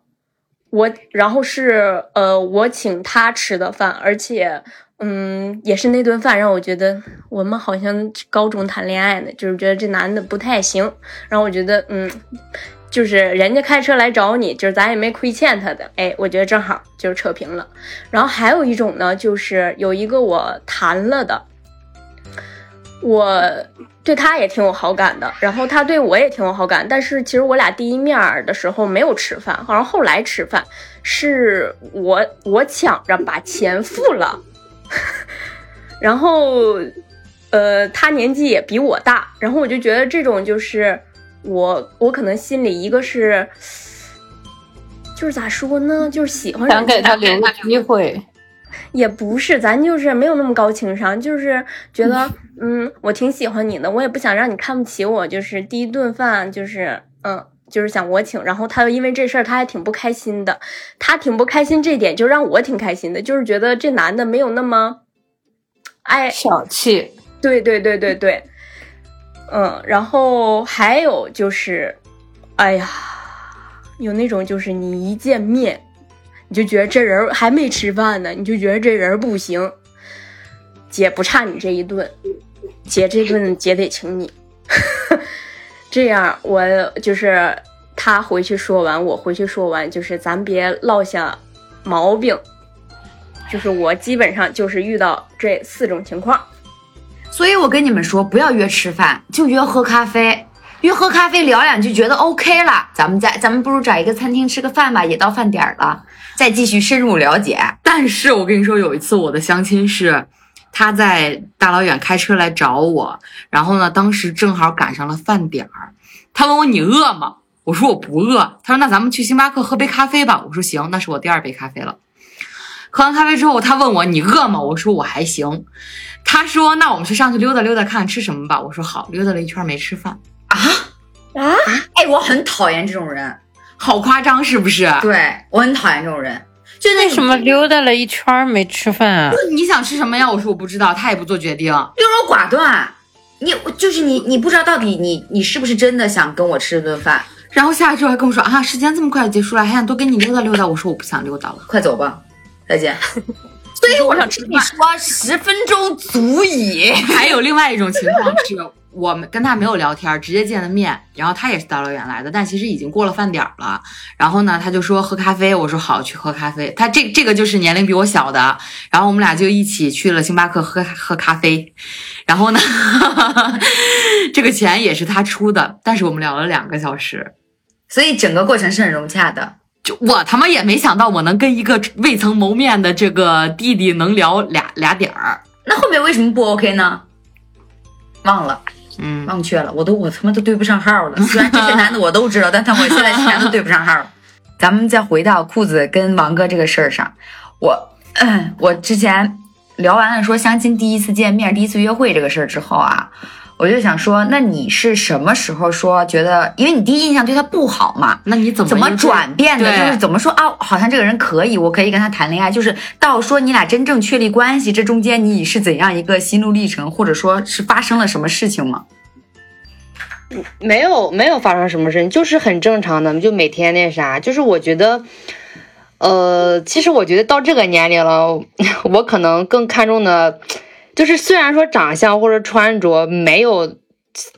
我然后是呃我请他吃的饭，而且嗯也是那顿饭让我觉得我们好像高中谈恋爱呢，就是觉得这男的不太行，然后我觉得嗯。就是人家开车来找你，就是咱也没亏欠他的，哎，我觉得正好就是扯平了。然后还有一种呢，就是有一个我谈了的，我对他也挺有好感的，然后他对我也挺有好感，但是其实我俩第一面的时候没有吃饭，好像后来吃饭是我我抢着把钱付了，然后呃他年纪也比我大，然后我就觉得这种就是。我我可能心里一个是，就是咋说呢，就是喜欢想给他留个机会，也不是，咱就是没有那么高情商，就是觉得，嗯，我挺喜欢你的，我也不想让你看不起我，就是第一顿饭就是，嗯，就是想我请，然后他又因为这事儿他还挺不开心的，他挺不开心这点就让我挺开心的，就是觉得这男的没有那么爱小气，对对对对对。嗯，然后还有就是，哎呀，有那种就是你一见面，你就觉得这人还没吃饭呢，你就觉得这人不行。姐不差你这一顿，姐这顿姐得请你。这样我就是他回去说完，我回去说完，就是咱别落下毛病。就是我基本上就是遇到这四种情况。所以我跟你们说，不要约吃饭，就约喝咖啡。约喝咖啡聊两句，觉得 OK 了，咱们再咱们不如找一个餐厅吃个饭吧，也到饭点儿了，再继续深入了解。但是我跟你说，有一次我的相亲是，他在大老远开车来找我，然后呢，当时正好赶上了饭点儿，他问我你饿吗？我说我不饿。他说那咱们去星巴克喝杯咖啡吧。我说行，那是我第二杯咖啡了。喝完咖啡之后，他问我你饿吗？我说我还行。他说：“那我们去上去溜达溜达，看看吃什么吧。”我说：“好。”溜达了一圈没吃饭啊啊！哎，我很讨厌这种人，好夸张是不是？对我很讨厌这种人。就那什么溜达了一圈没吃饭啊？你想吃什么呀？我说我不知道，他也不做决定，优柔寡断。你就是你，你不知道到底你你是不是真的想跟我吃顿饭？然后下来之后还跟我说啊，时间这么快就结束了，还想多跟你溜达溜达。我说我不想溜达了，快走吧，再见。所以我想吃你说十分钟足矣。还有另外一种情况是，我们跟他没有聊天，直接见的面，然后他也是大老远来的，但其实已经过了饭点了。然后呢，他就说喝咖啡，我说好，去喝咖啡。他这这个就是年龄比我小的，然后我们俩就一起去了星巴克喝喝咖啡。然后呢，这个钱也是他出的，但是我们聊了两个小时，所以整个过程是很融洽的。就我他妈也没想到，我能跟一个未曾谋面的这个弟弟能聊俩俩点儿。那后面为什么不 OK 呢？忘了，嗯，忘却了。我都我他妈都对不上号了。虽然这些男的我都知道，但他我现在全都对不上号。咱们再回到裤子跟王哥这个事儿上，我 我之前聊完了说相亲第一次见面、第一次约会这个事儿之后啊。我就想说，那你是什么时候说觉得，因为你第一印象对他不好嘛？那你怎么怎么转变的？就是怎么说啊？好像这个人可以，我可以跟他谈恋爱。就是到说你俩真正确立关系，这中间你是怎样一个心路历程，或者说是发生了什么事情吗？没有，没有发生什么事情，就是很正常的，就每天那啥。就是我觉得，呃，其实我觉得到这个年龄了，我可能更看重的。就是虽然说长相或者穿着没有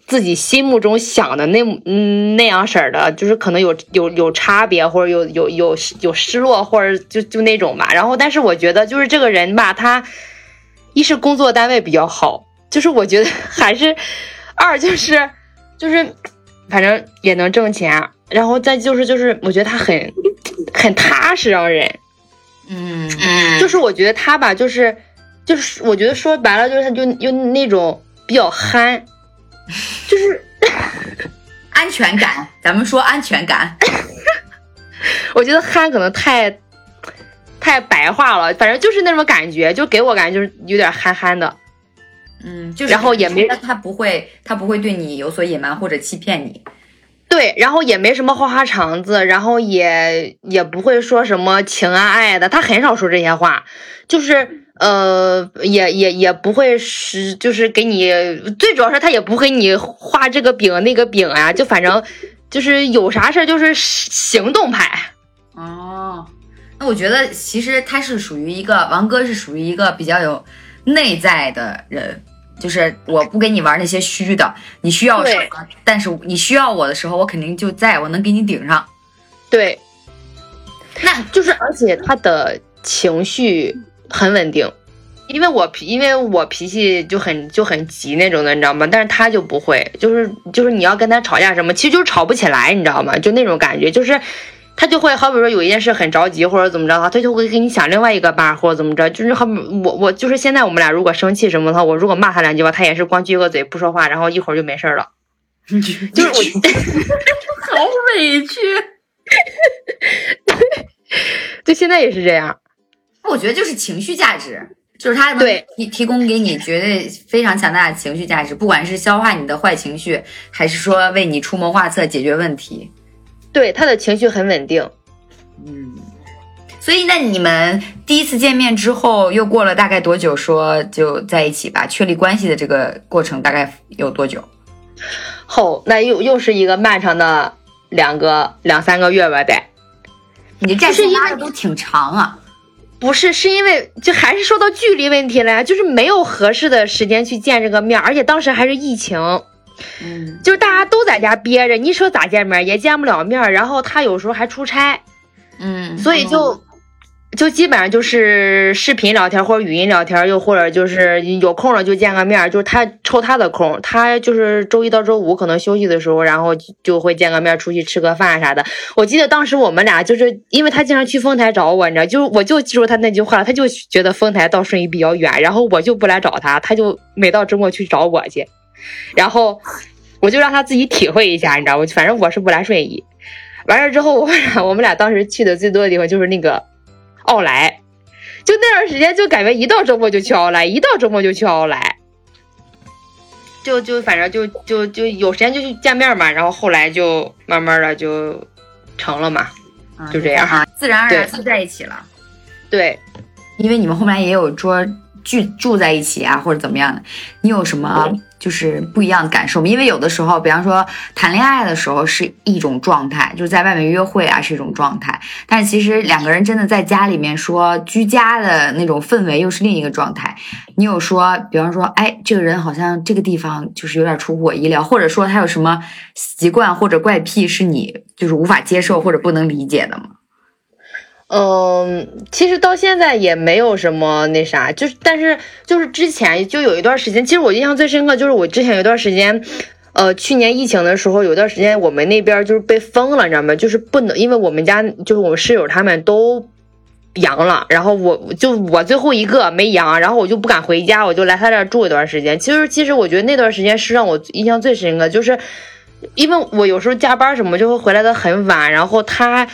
自己心目中想的那嗯那样式儿的，就是可能有有有差别或者有有有有失落或者就就那种吧。然后，但是我觉得就是这个人吧，他一是工作单位比较好，就是我觉得 还是二就是就是反正也能挣钱。然后再就是就是我觉得他很很踏实，让人嗯嗯，就是我觉得他吧就是。就是我觉得说白了，就是他就就那种比较憨，就是安全感。咱们说安全感，我觉得憨可能太太白话了，反正就是那种感觉，就给我感觉就是有点憨憨的。嗯，就是然后也没他不会，他不会对你有所隐瞒或者欺骗你。对，然后也没什么花花肠子，然后也也不会说什么情啊爱的，他很少说这些话，就是呃，也也也不会是，就是给你，最主要是他也不给你画这个饼那个饼啊，就反正就是有啥事儿就是行动派。哦，那我觉得其实他是属于一个王哥，是属于一个比较有内在的人。就是我不跟你玩那些虚的，你需要什么，但是你需要我的时候，我肯定就在，我能给你顶上。对，那就是而且他的情绪很稳定，因为我脾因为我脾气就很就很急那种的，你知道吗？但是他就不会，就是就是你要跟他吵架什么，其实就是吵不起来，你知道吗？就那种感觉，就是。他就会好比说有一件事很着急或者怎么着的话，他就会给你想另外一个办法或者怎么着。就是好比我我就是现在我们俩如果生气什么的话，我如果骂他两句话，他也是光撅个嘴不说话，然后一会儿就没事了。就是我好委屈。对，现在也是这样。我觉得就是情绪价值，就是他对提提供给你绝对非常强大的情绪价值，不管是消化你的坏情绪，还是说为你出谋划策解决问题。对他的情绪很稳定，嗯，所以那你们第一次见面之后，又过了大概多久说就在一起吧？确立关系的这个过程大概有多久？后那又又是一个漫长的两个两三个月吧，得。你这是拉的都挺长啊。不是，是因为就还是说到距离问题了呀，就是没有合适的时间去见这个面，而且当时还是疫情。嗯，就是大家都在家憋着，你说咋见面也见不了面，然后他有时候还出差，嗯，所以就就基本上就是视频聊天或者语音聊天，又或者就是有空了就见个面，就是他抽他的空，他就是周一到周五可能休息的时候，然后就会见个面，出去吃个饭啥的。我记得当时我们俩就是因为他经常去丰台找我，你知道，就我就记住他那句话，他就觉得丰台到顺义比较远，然后我就不来找他，他就每到周末去找我去。然后我就让他自己体会一下，你知道吗？反正我是不来顺义。完事之后，我俩我们俩当时去的最多的地方就是那个奥莱，就那段时间就感觉一到周末就去奥莱，一到周末就去奥莱，就就反正就就就有时间就去见面嘛。然后后来就慢慢的就成了嘛，就这样，自然而然就在一起了。对，因为你们后面也有说住住在一起啊，或者怎么样的，你有什么？就是不一样的感受吗，因为有的时候，比方说谈恋爱的时候是一种状态，就是在外面约会啊是一种状态，但是其实两个人真的在家里面说居家的那种氛围又是另一个状态。你有说，比方说，哎，这个人好像这个地方就是有点出乎我意料，或者说他有什么习惯或者怪癖是你就是无法接受或者不能理解的吗？嗯，其实到现在也没有什么那啥，就是但是就是之前就有一段时间，其实我印象最深刻就是我之前有段时间，呃，去年疫情的时候有段时间我们那边就是被封了，你知道吗？就是不能，因为我们家就是我室友他们都阳了，然后我就我最后一个没阳，然后我就不敢回家，我就来他这儿住一段时间。其实其实我觉得那段时间是让我印象最深刻，就是因为我有时候加班什么就会回来的很晚，然后他。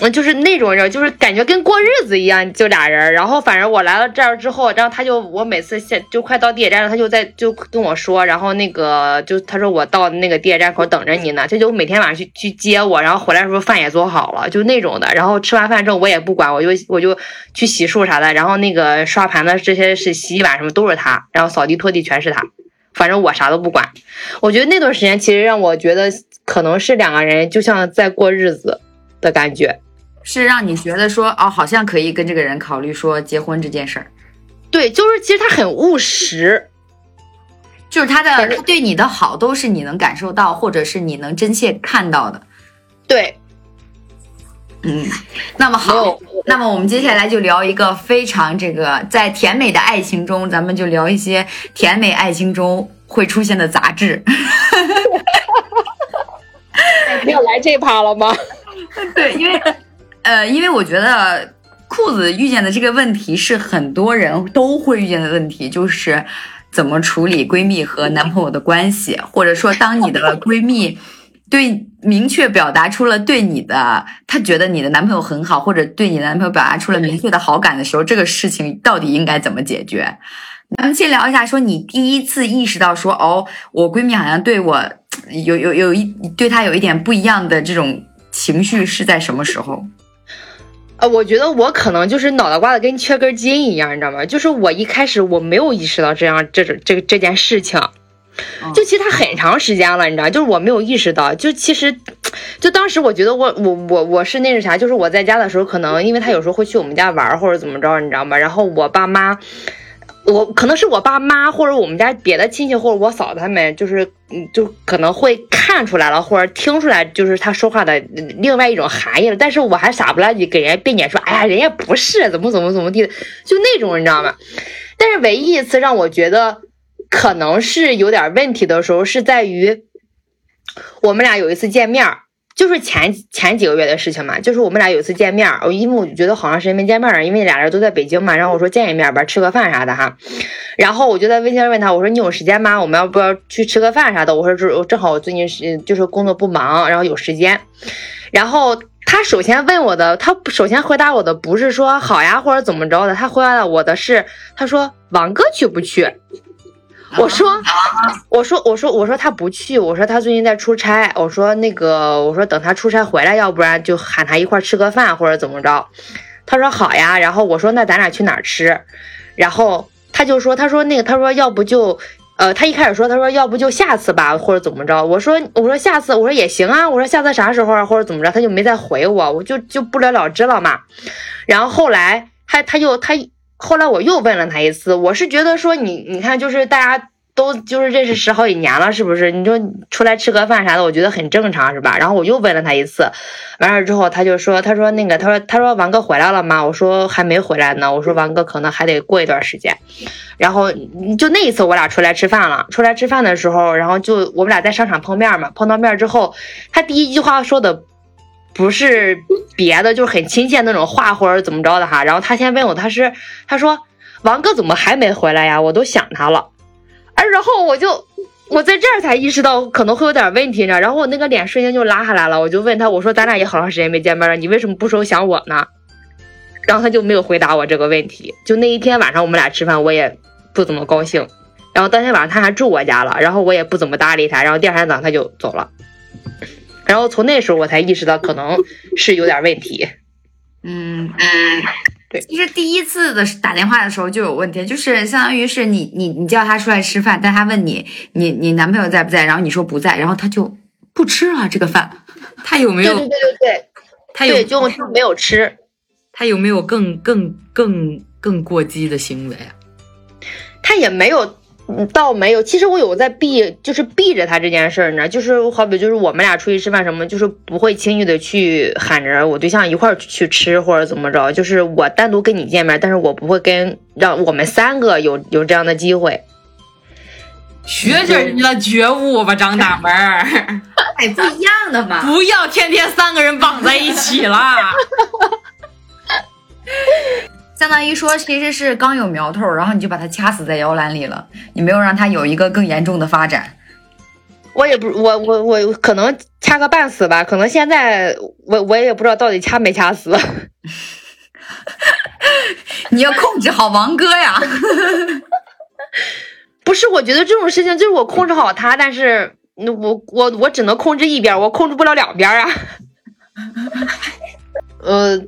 嗯，就是那种人，就是感觉跟过日子一样，就俩人。然后反正我来了这儿之后，然后他就我每次现就快到地铁站了，他就在就跟我说，然后那个就他说我到那个地铁站口等着你呢。他就每天晚上去去接我，然后回来的时候饭也做好了，就那种的。然后吃完饭之后我也不管，我就我就去洗漱啥的。然后那个刷盘子这些是洗碗什么都是他，然后扫地拖地全是他，反正我啥都不管。我觉得那段时间其实让我觉得可能是两个人就像在过日子的感觉。是让你觉得说哦，好像可以跟这个人考虑说结婚这件事儿。对，就是其实他很务实，就是他的他对你的好都是你能感受到，或者是你能真切看到的。对，嗯，那么好，那么我们接下来就聊一个非常这个在甜美的爱情中，咱们就聊一些甜美爱情中会出现的杂质。你要来这趴了吗？对，因为。呃，因为我觉得裤子遇见的这个问题是很多人都会遇见的问题，就是怎么处理闺蜜和男朋友的关系，或者说当你的闺蜜对明确表达出了对你的，她觉得你的男朋友很好，或者对你的男朋友表达出了明确的好感的时候，这个事情到底应该怎么解决？咱们先聊一下，说你第一次意识到说，哦，我闺蜜好像对我 有有有一对她有一点不一样的这种情绪是在什么时候？呃，我觉得我可能就是脑袋瓜子跟缺根筋一样，你知道吗？就是我一开始我没有意识到这样这种这这件事情。就其实他很长时间了，你知道，就是我没有意识到。就其实，就当时我觉得我我我我是那是啥，就是我在家的时候，可能因为他有时候会去我们家玩或者怎么着，你知道吗？然后我爸妈，我可能是我爸妈或者我们家别的亲戚或者我嫂子他们，就是嗯，就可能会看出来了或者听出来，就是他说话的另外一种含义了。但是我还傻不拉几给人家辩解说，哎呀，人家不是怎么怎么怎么地的，就那种你知道吗？但是唯一一次让我觉得。可能是有点问题的时候，是在于我们俩有一次见面，就是前前几个月的事情嘛。就是我们俩有一次见面，我因为我觉得好长时间没见面了，因为俩人都在北京嘛。然后我说见一面吧，吃个饭啥的哈。然后我就在微信上问他，我说你有时间吗？我们要不要去吃个饭啥的？我说正正好我最近是就是工作不忙，然后有时间。然后他首先问我的，他首先回答我的不是说好呀或者怎么着的，他回答我的是他说王哥去不去？我说，我说，我说，我说他不去。我说他最近在出差。我说那个，我说等他出差回来，要不然就喊他一块吃个饭或者怎么着。他说好呀。然后我说那咱俩去哪儿吃？然后他就说，他说那个，他说要不就，呃，他一开始说，他说要不就下次吧，或者怎么着。我说我说下次，我说也行啊。我说下次啥时候啊，或者怎么着？他就没再回我，我就就不了了之了嘛。然后后来他他就他。后来我又问了他一次，我是觉得说你你看，就是大家都就是认识十好几年了，是不是？你说出来吃个饭啥的，我觉得很正常，是吧？然后我又问了他一次，完事之后他就说，他说那个，他说他说王哥回来了吗？我说还没回来呢，我说王哥可能还得过一段时间。然后就那一次我俩出来吃饭了，出来吃饭的时候，然后就我们俩在商场碰面嘛，碰到面之后，他第一句话说的。不是别的，就是很亲切那种话或者怎么着的哈。然后他先问我，他是他说王哥怎么还没回来呀？我都想他了。哎，然后我就我在这儿才意识到可能会有点问题呢。然后我那个脸瞬间就拉下来了。我就问他，我说咱俩也好长时间没见面了，你为什么不说想我呢？然后他就没有回答我这个问题。就那一天晚上我们俩吃饭，我也不怎么高兴。然后当天晚上他还住我家了，然后我也不怎么搭理他。然后第二天早上他就走了。然后从那时候我才意识到可能是有点问题，嗯嗯，对，其实第一次的打电话的时候就有问题，就是相当于是你你你叫他出来吃饭，但他问你你你男朋友在不在，然后你说不在，然后他就不吃了这个饭，他有没有？对对对对对，他有就就没有吃，他有没有更更更更过激的行为啊？他也没有。嗯，倒没有。其实我有在避，就是避着他这件事儿呢。就是好比，就是我们俩出去吃饭什么，就是不会轻易的去喊着我对象一块儿去吃或者怎么着。就是我单独跟你见面，但是我不会跟让我们三个有有这样的机会。学学人家的觉悟吧，张大门儿。哎，不一样的嘛。不要天天三个人绑在一起了。相当于说，其实是刚有苗头，然后你就把它掐死在摇篮里了，你没有让它有一个更严重的发展。我也不，我我我可能掐个半死吧，可能现在我我也不知道到底掐没掐死。你要控制好王哥呀！不是，我觉得这种事情就是我控制好他，但是我我我只能控制一边，我控制不了两边啊。呃。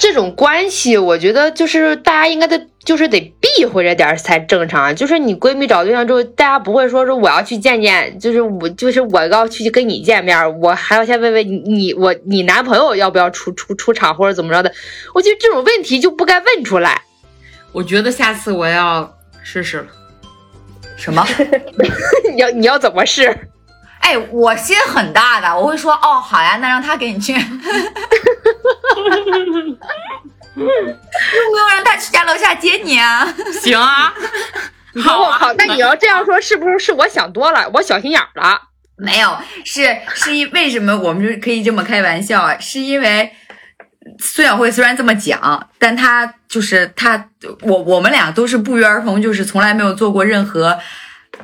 这种关系，我觉得就是大家应该得就是得避讳着点才正常。就是你闺蜜找对象之后，大家不会说说我要去见见，就是我就是我要去跟你见面，我还要先问问你我你男朋友要不要出出出场或者怎么着的。我觉得这种问题就不该问出来。我觉得下次我要试试。什么？你要你要怎么试？哎，我心很大的，我会说哦，好呀，那让他给你去。用不用让他去家楼下接你啊？行啊，好，好，那你要这样说，是不是是我想多了，我小心眼了？没有，是是因为什么？我们就可以这么开玩笑啊？是因为孙晓慧虽然这么讲，但她就是她，我我们俩都是不约而同，就是从来没有做过任何。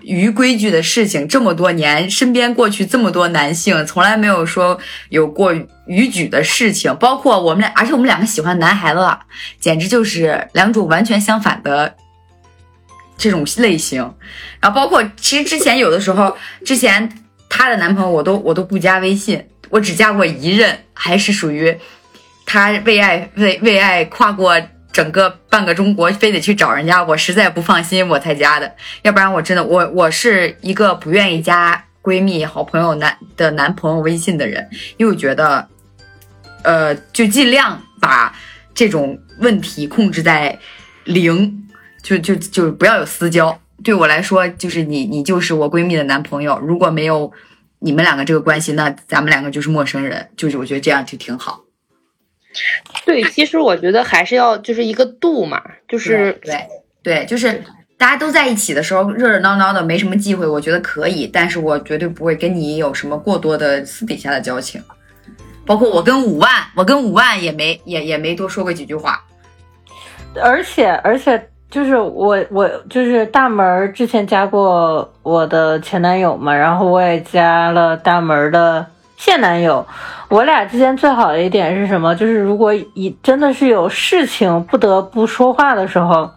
于规矩的事情这么多年，身边过去这么多男性，从来没有说有过逾矩的事情。包括我们俩，而且我们两个喜欢男孩子啊，简直就是两种完全相反的这种类型。然后包括其实之前有的时候，之前她的男朋友我都我都不加微信，我只加过一任，还是属于他为爱为为爱跨过。整个半个中国非得去找人家，我实在不放心，我才加的。要不然我真的，我我是一个不愿意加闺蜜、好朋友男的男朋友微信的人，因为我觉得，呃，就尽量把这种问题控制在零，就就就不要有私交。对我来说，就是你你就是我闺蜜的男朋友，如果没有你们两个这个关系，那咱们两个就是陌生人。就是我觉得这样就挺好。对，其实我觉得还是要就是一个度嘛，就是对对，就是大家都在一起的时候，热热闹闹的，没什么忌讳，我觉得可以。但是我绝对不会跟你有什么过多的私底下的交情，包括我跟五万，我跟五万也没也也没多说过几句话。而且而且就是我我就是大门之前加过我的前男友嘛，然后我也加了大门的。现男友，我俩之间最好的一点是什么？就是如果以真的是有事情不得不说话的时候，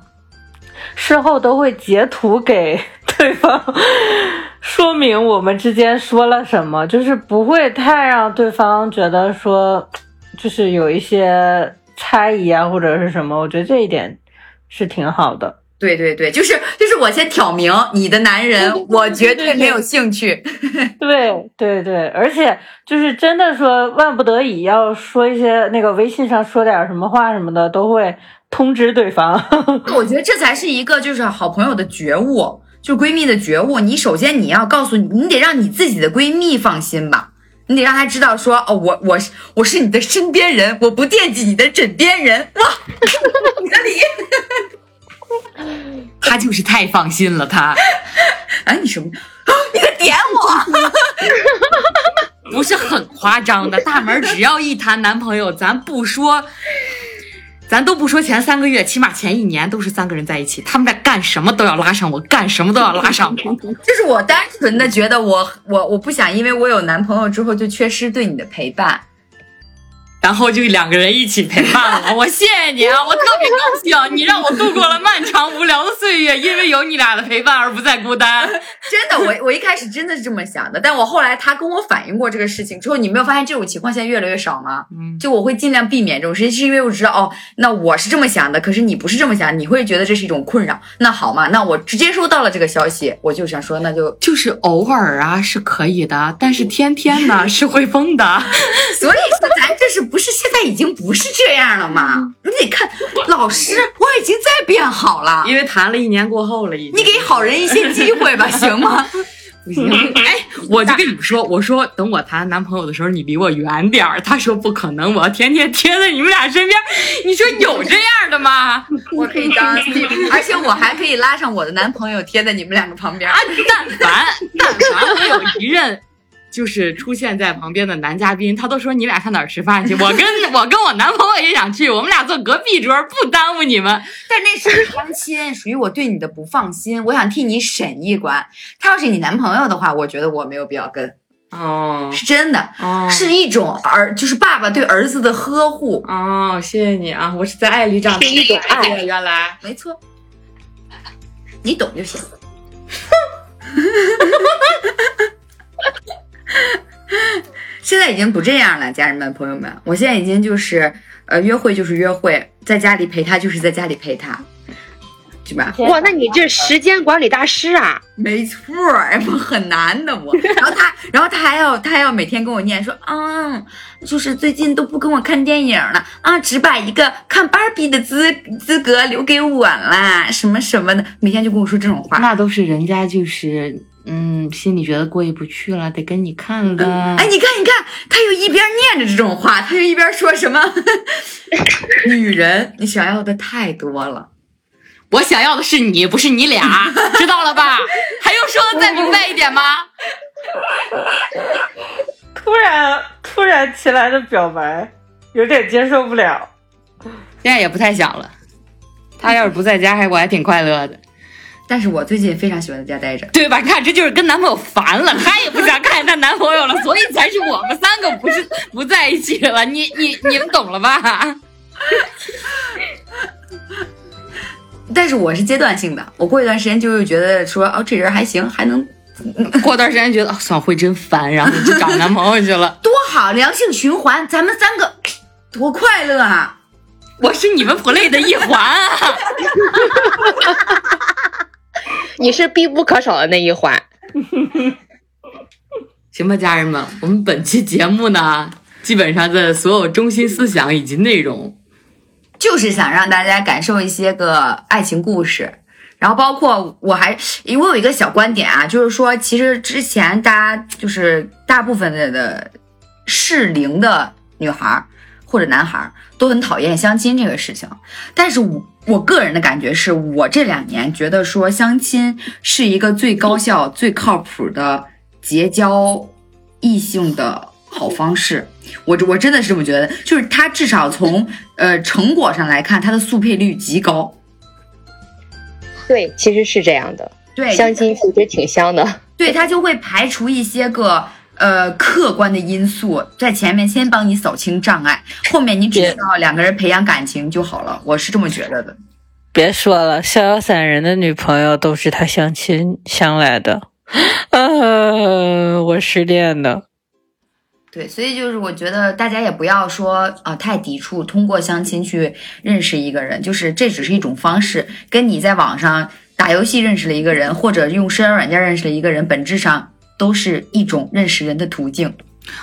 事后都会截图给对方，说明我们之间说了什么，就是不会太让对方觉得说，就是有一些猜疑啊或者是什么。我觉得这一点是挺好的。对对对，就是就是我先挑明你的男人，我绝对没有兴趣。对对对，而且就是真的说万不得已要说一些那个微信上说点什么话什么的，都会通知对方。我觉得这才是一个就是好朋友的觉悟，就闺蜜的觉悟。你首先你要告诉你，你得让你自己的闺蜜放心吧，你得让她知道说哦，我我我是你的身边人，我不惦记你的枕边人。哇，你的礼。他就是太放心了，他。哎，你什么？你在点我？不是很夸张的。大门只要一谈男朋友，咱不说，咱都不说前三个月，起码前一年都是三个人在一起。他们在干什么都要拉上我，干什么都要拉上我。就是我单纯的觉得，我我我不想，因为我有男朋友之后就缺失对你的陪伴。然后就两个人一起陪伴了，我谢谢你啊，我特别高兴，你让我度过了漫长无聊的岁月，因为有你俩的陪伴而不再孤单。真的，我我一开始真的是这么想的，但我后来他跟我反映过这个事情之后，你没有发现这种情况现在越来越少吗？嗯，就我会尽量避免这种事情，是因为我知道哦，那我是这么想的，可是你不是这么想，你会觉得这是一种困扰。那好嘛，那我直接收到了这个消息，我就想说，那就就是偶尔啊是可以的，但是天天呢是会疯的。所以说，咱这是不是现在已经不是这样了吗？你得看老师，我已经在变好了，因为谈了一年过后了，已经。你给好人一些机会吧，行吗？不行，哎，我就跟你们说，我说等我谈男朋友的时候，你离我远点儿。他说不可能，我要天天贴在你们俩身边。你说有这样的吗？我可以当，而且我还可以拉上我的男朋友贴在你们两个旁边。啊，但凡但凡我有一任。就是出现在旁边的男嘉宾，他都说你俩上哪儿吃饭去？我跟我跟我男朋友也想去，我们俩坐隔壁桌，不耽误你们。但那是相亲，属于我对你的不放心，我想替你审一关。他要是你男朋友的话，我觉得我没有必要跟。哦，是真的，是一种儿，就是爸爸对儿子的呵护。哦，谢谢你啊，我是在爱里长大的，一种爱，原来没错，你懂就行。现在已经不这样了，家人们、朋友们，我现在已经就是，呃，约会就是约会，在家里陪他就是在家里陪他，是吧？哇，那你这时间管理大师啊！没错，哎，我很难的我。然后他，然后他还要，他还要每天跟我念说，嗯，就是最近都不跟我看电影了啊，只把一个看芭比的资资格留给我啦，什么什么的，每天就跟我说这种话。那都是人家就是。嗯，心里觉得过意不去了，得跟你看了。哎，你看，你看，他又一边念着这种话，他又一边说什么？女人，你想要的太多了。我想要的是你，不是你俩，知道了吧？还用说的再明白一点吗？突然突然起来的表白，有点接受不了。现在也不太想了。他要是不在家，还我还挺快乐的。但是我最近非常喜欢在家待着。对吧？你看，这就是跟男朋友烦了，她也不想看见她男朋友了，所以才是我们三个不是不在一起了。你你你们懂了吧？但是我是阶段性的，我过一段时间就会觉得说，哦，这人还行，还能 过段时间觉得哦，小慧真烦，然后就找男朋友去了。多好，良性循环，咱们三个多快乐啊！我是你们 play 的一环啊！你是必不可少的那一环。行吧，家人们，我们本期节目呢，基本上的所有中心思想以及内容，就是想让大家感受一些个爱情故事。然后包括我还，因为我有一个小观点啊，就是说，其实之前大家就是大部分的的适龄的女孩儿或者男孩儿都很讨厌相亲这个事情，但是我我个人的感觉是我这两年觉得说相亲是一个最高效、最靠谱的结交异性的好方式。我我真的是这么觉得，就是它至少从呃成果上来看，它的速配率极高。对，其实是这样的。对，相亲其实挺香的。对，它就会排除一些个呃客观的因素，在前面先帮你扫清障碍，后面你只需要两个人培养感情就好了。我是这么觉得的。别说了，逍遥散人的女朋友都是他相亲相来的，呃，我失恋的。对，所以就是我觉得大家也不要说啊、太抵触通过相亲去认识一个人，就是这只是一种方式，跟你在网上打游戏认识了一个人，或者用社交软件认识了一个人，本质上都是一种认识人的途径。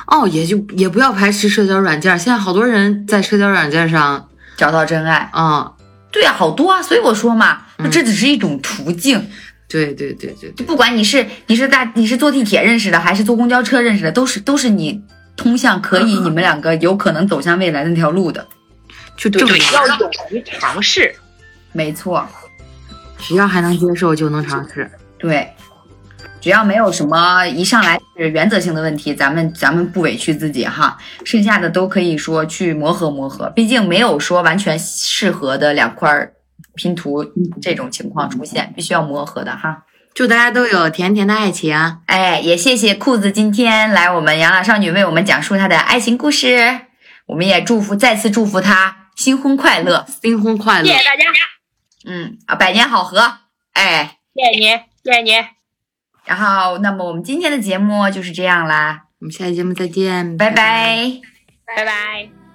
哦，也就也不要排斥社交软件，现在好多人在社交软件上，找到真爱，啊、对啊，好多啊，所以我说嘛，这只是一种途径。对对对对对，就不管你是你是大你是坐地铁认识的，还是坐公交车认识的，都是都是你通向可以你们两个有可能走向未来的那条路的。就证明要勇于尝试。没错，只要还能接受，就能尝试。对，只要没有什么一上来是原则性的问题，咱们咱们不委屈自己哈，剩下的都可以说去磨合磨合，毕竟没有说完全适合的两块拼图这种情况出现，必须要磨合的哈。祝大家都有甜甜的爱情，哎，也谢谢裤子今天来我们养老少女为我们讲述她的爱情故事，我们也祝福再次祝福她新婚快乐，新婚快乐。谢！谢大家，嗯啊，百年好合，哎，谢谢您，谢谢你。然后那么我们今天的节目就是这样啦，我们下期节目再见，拜拜拜拜。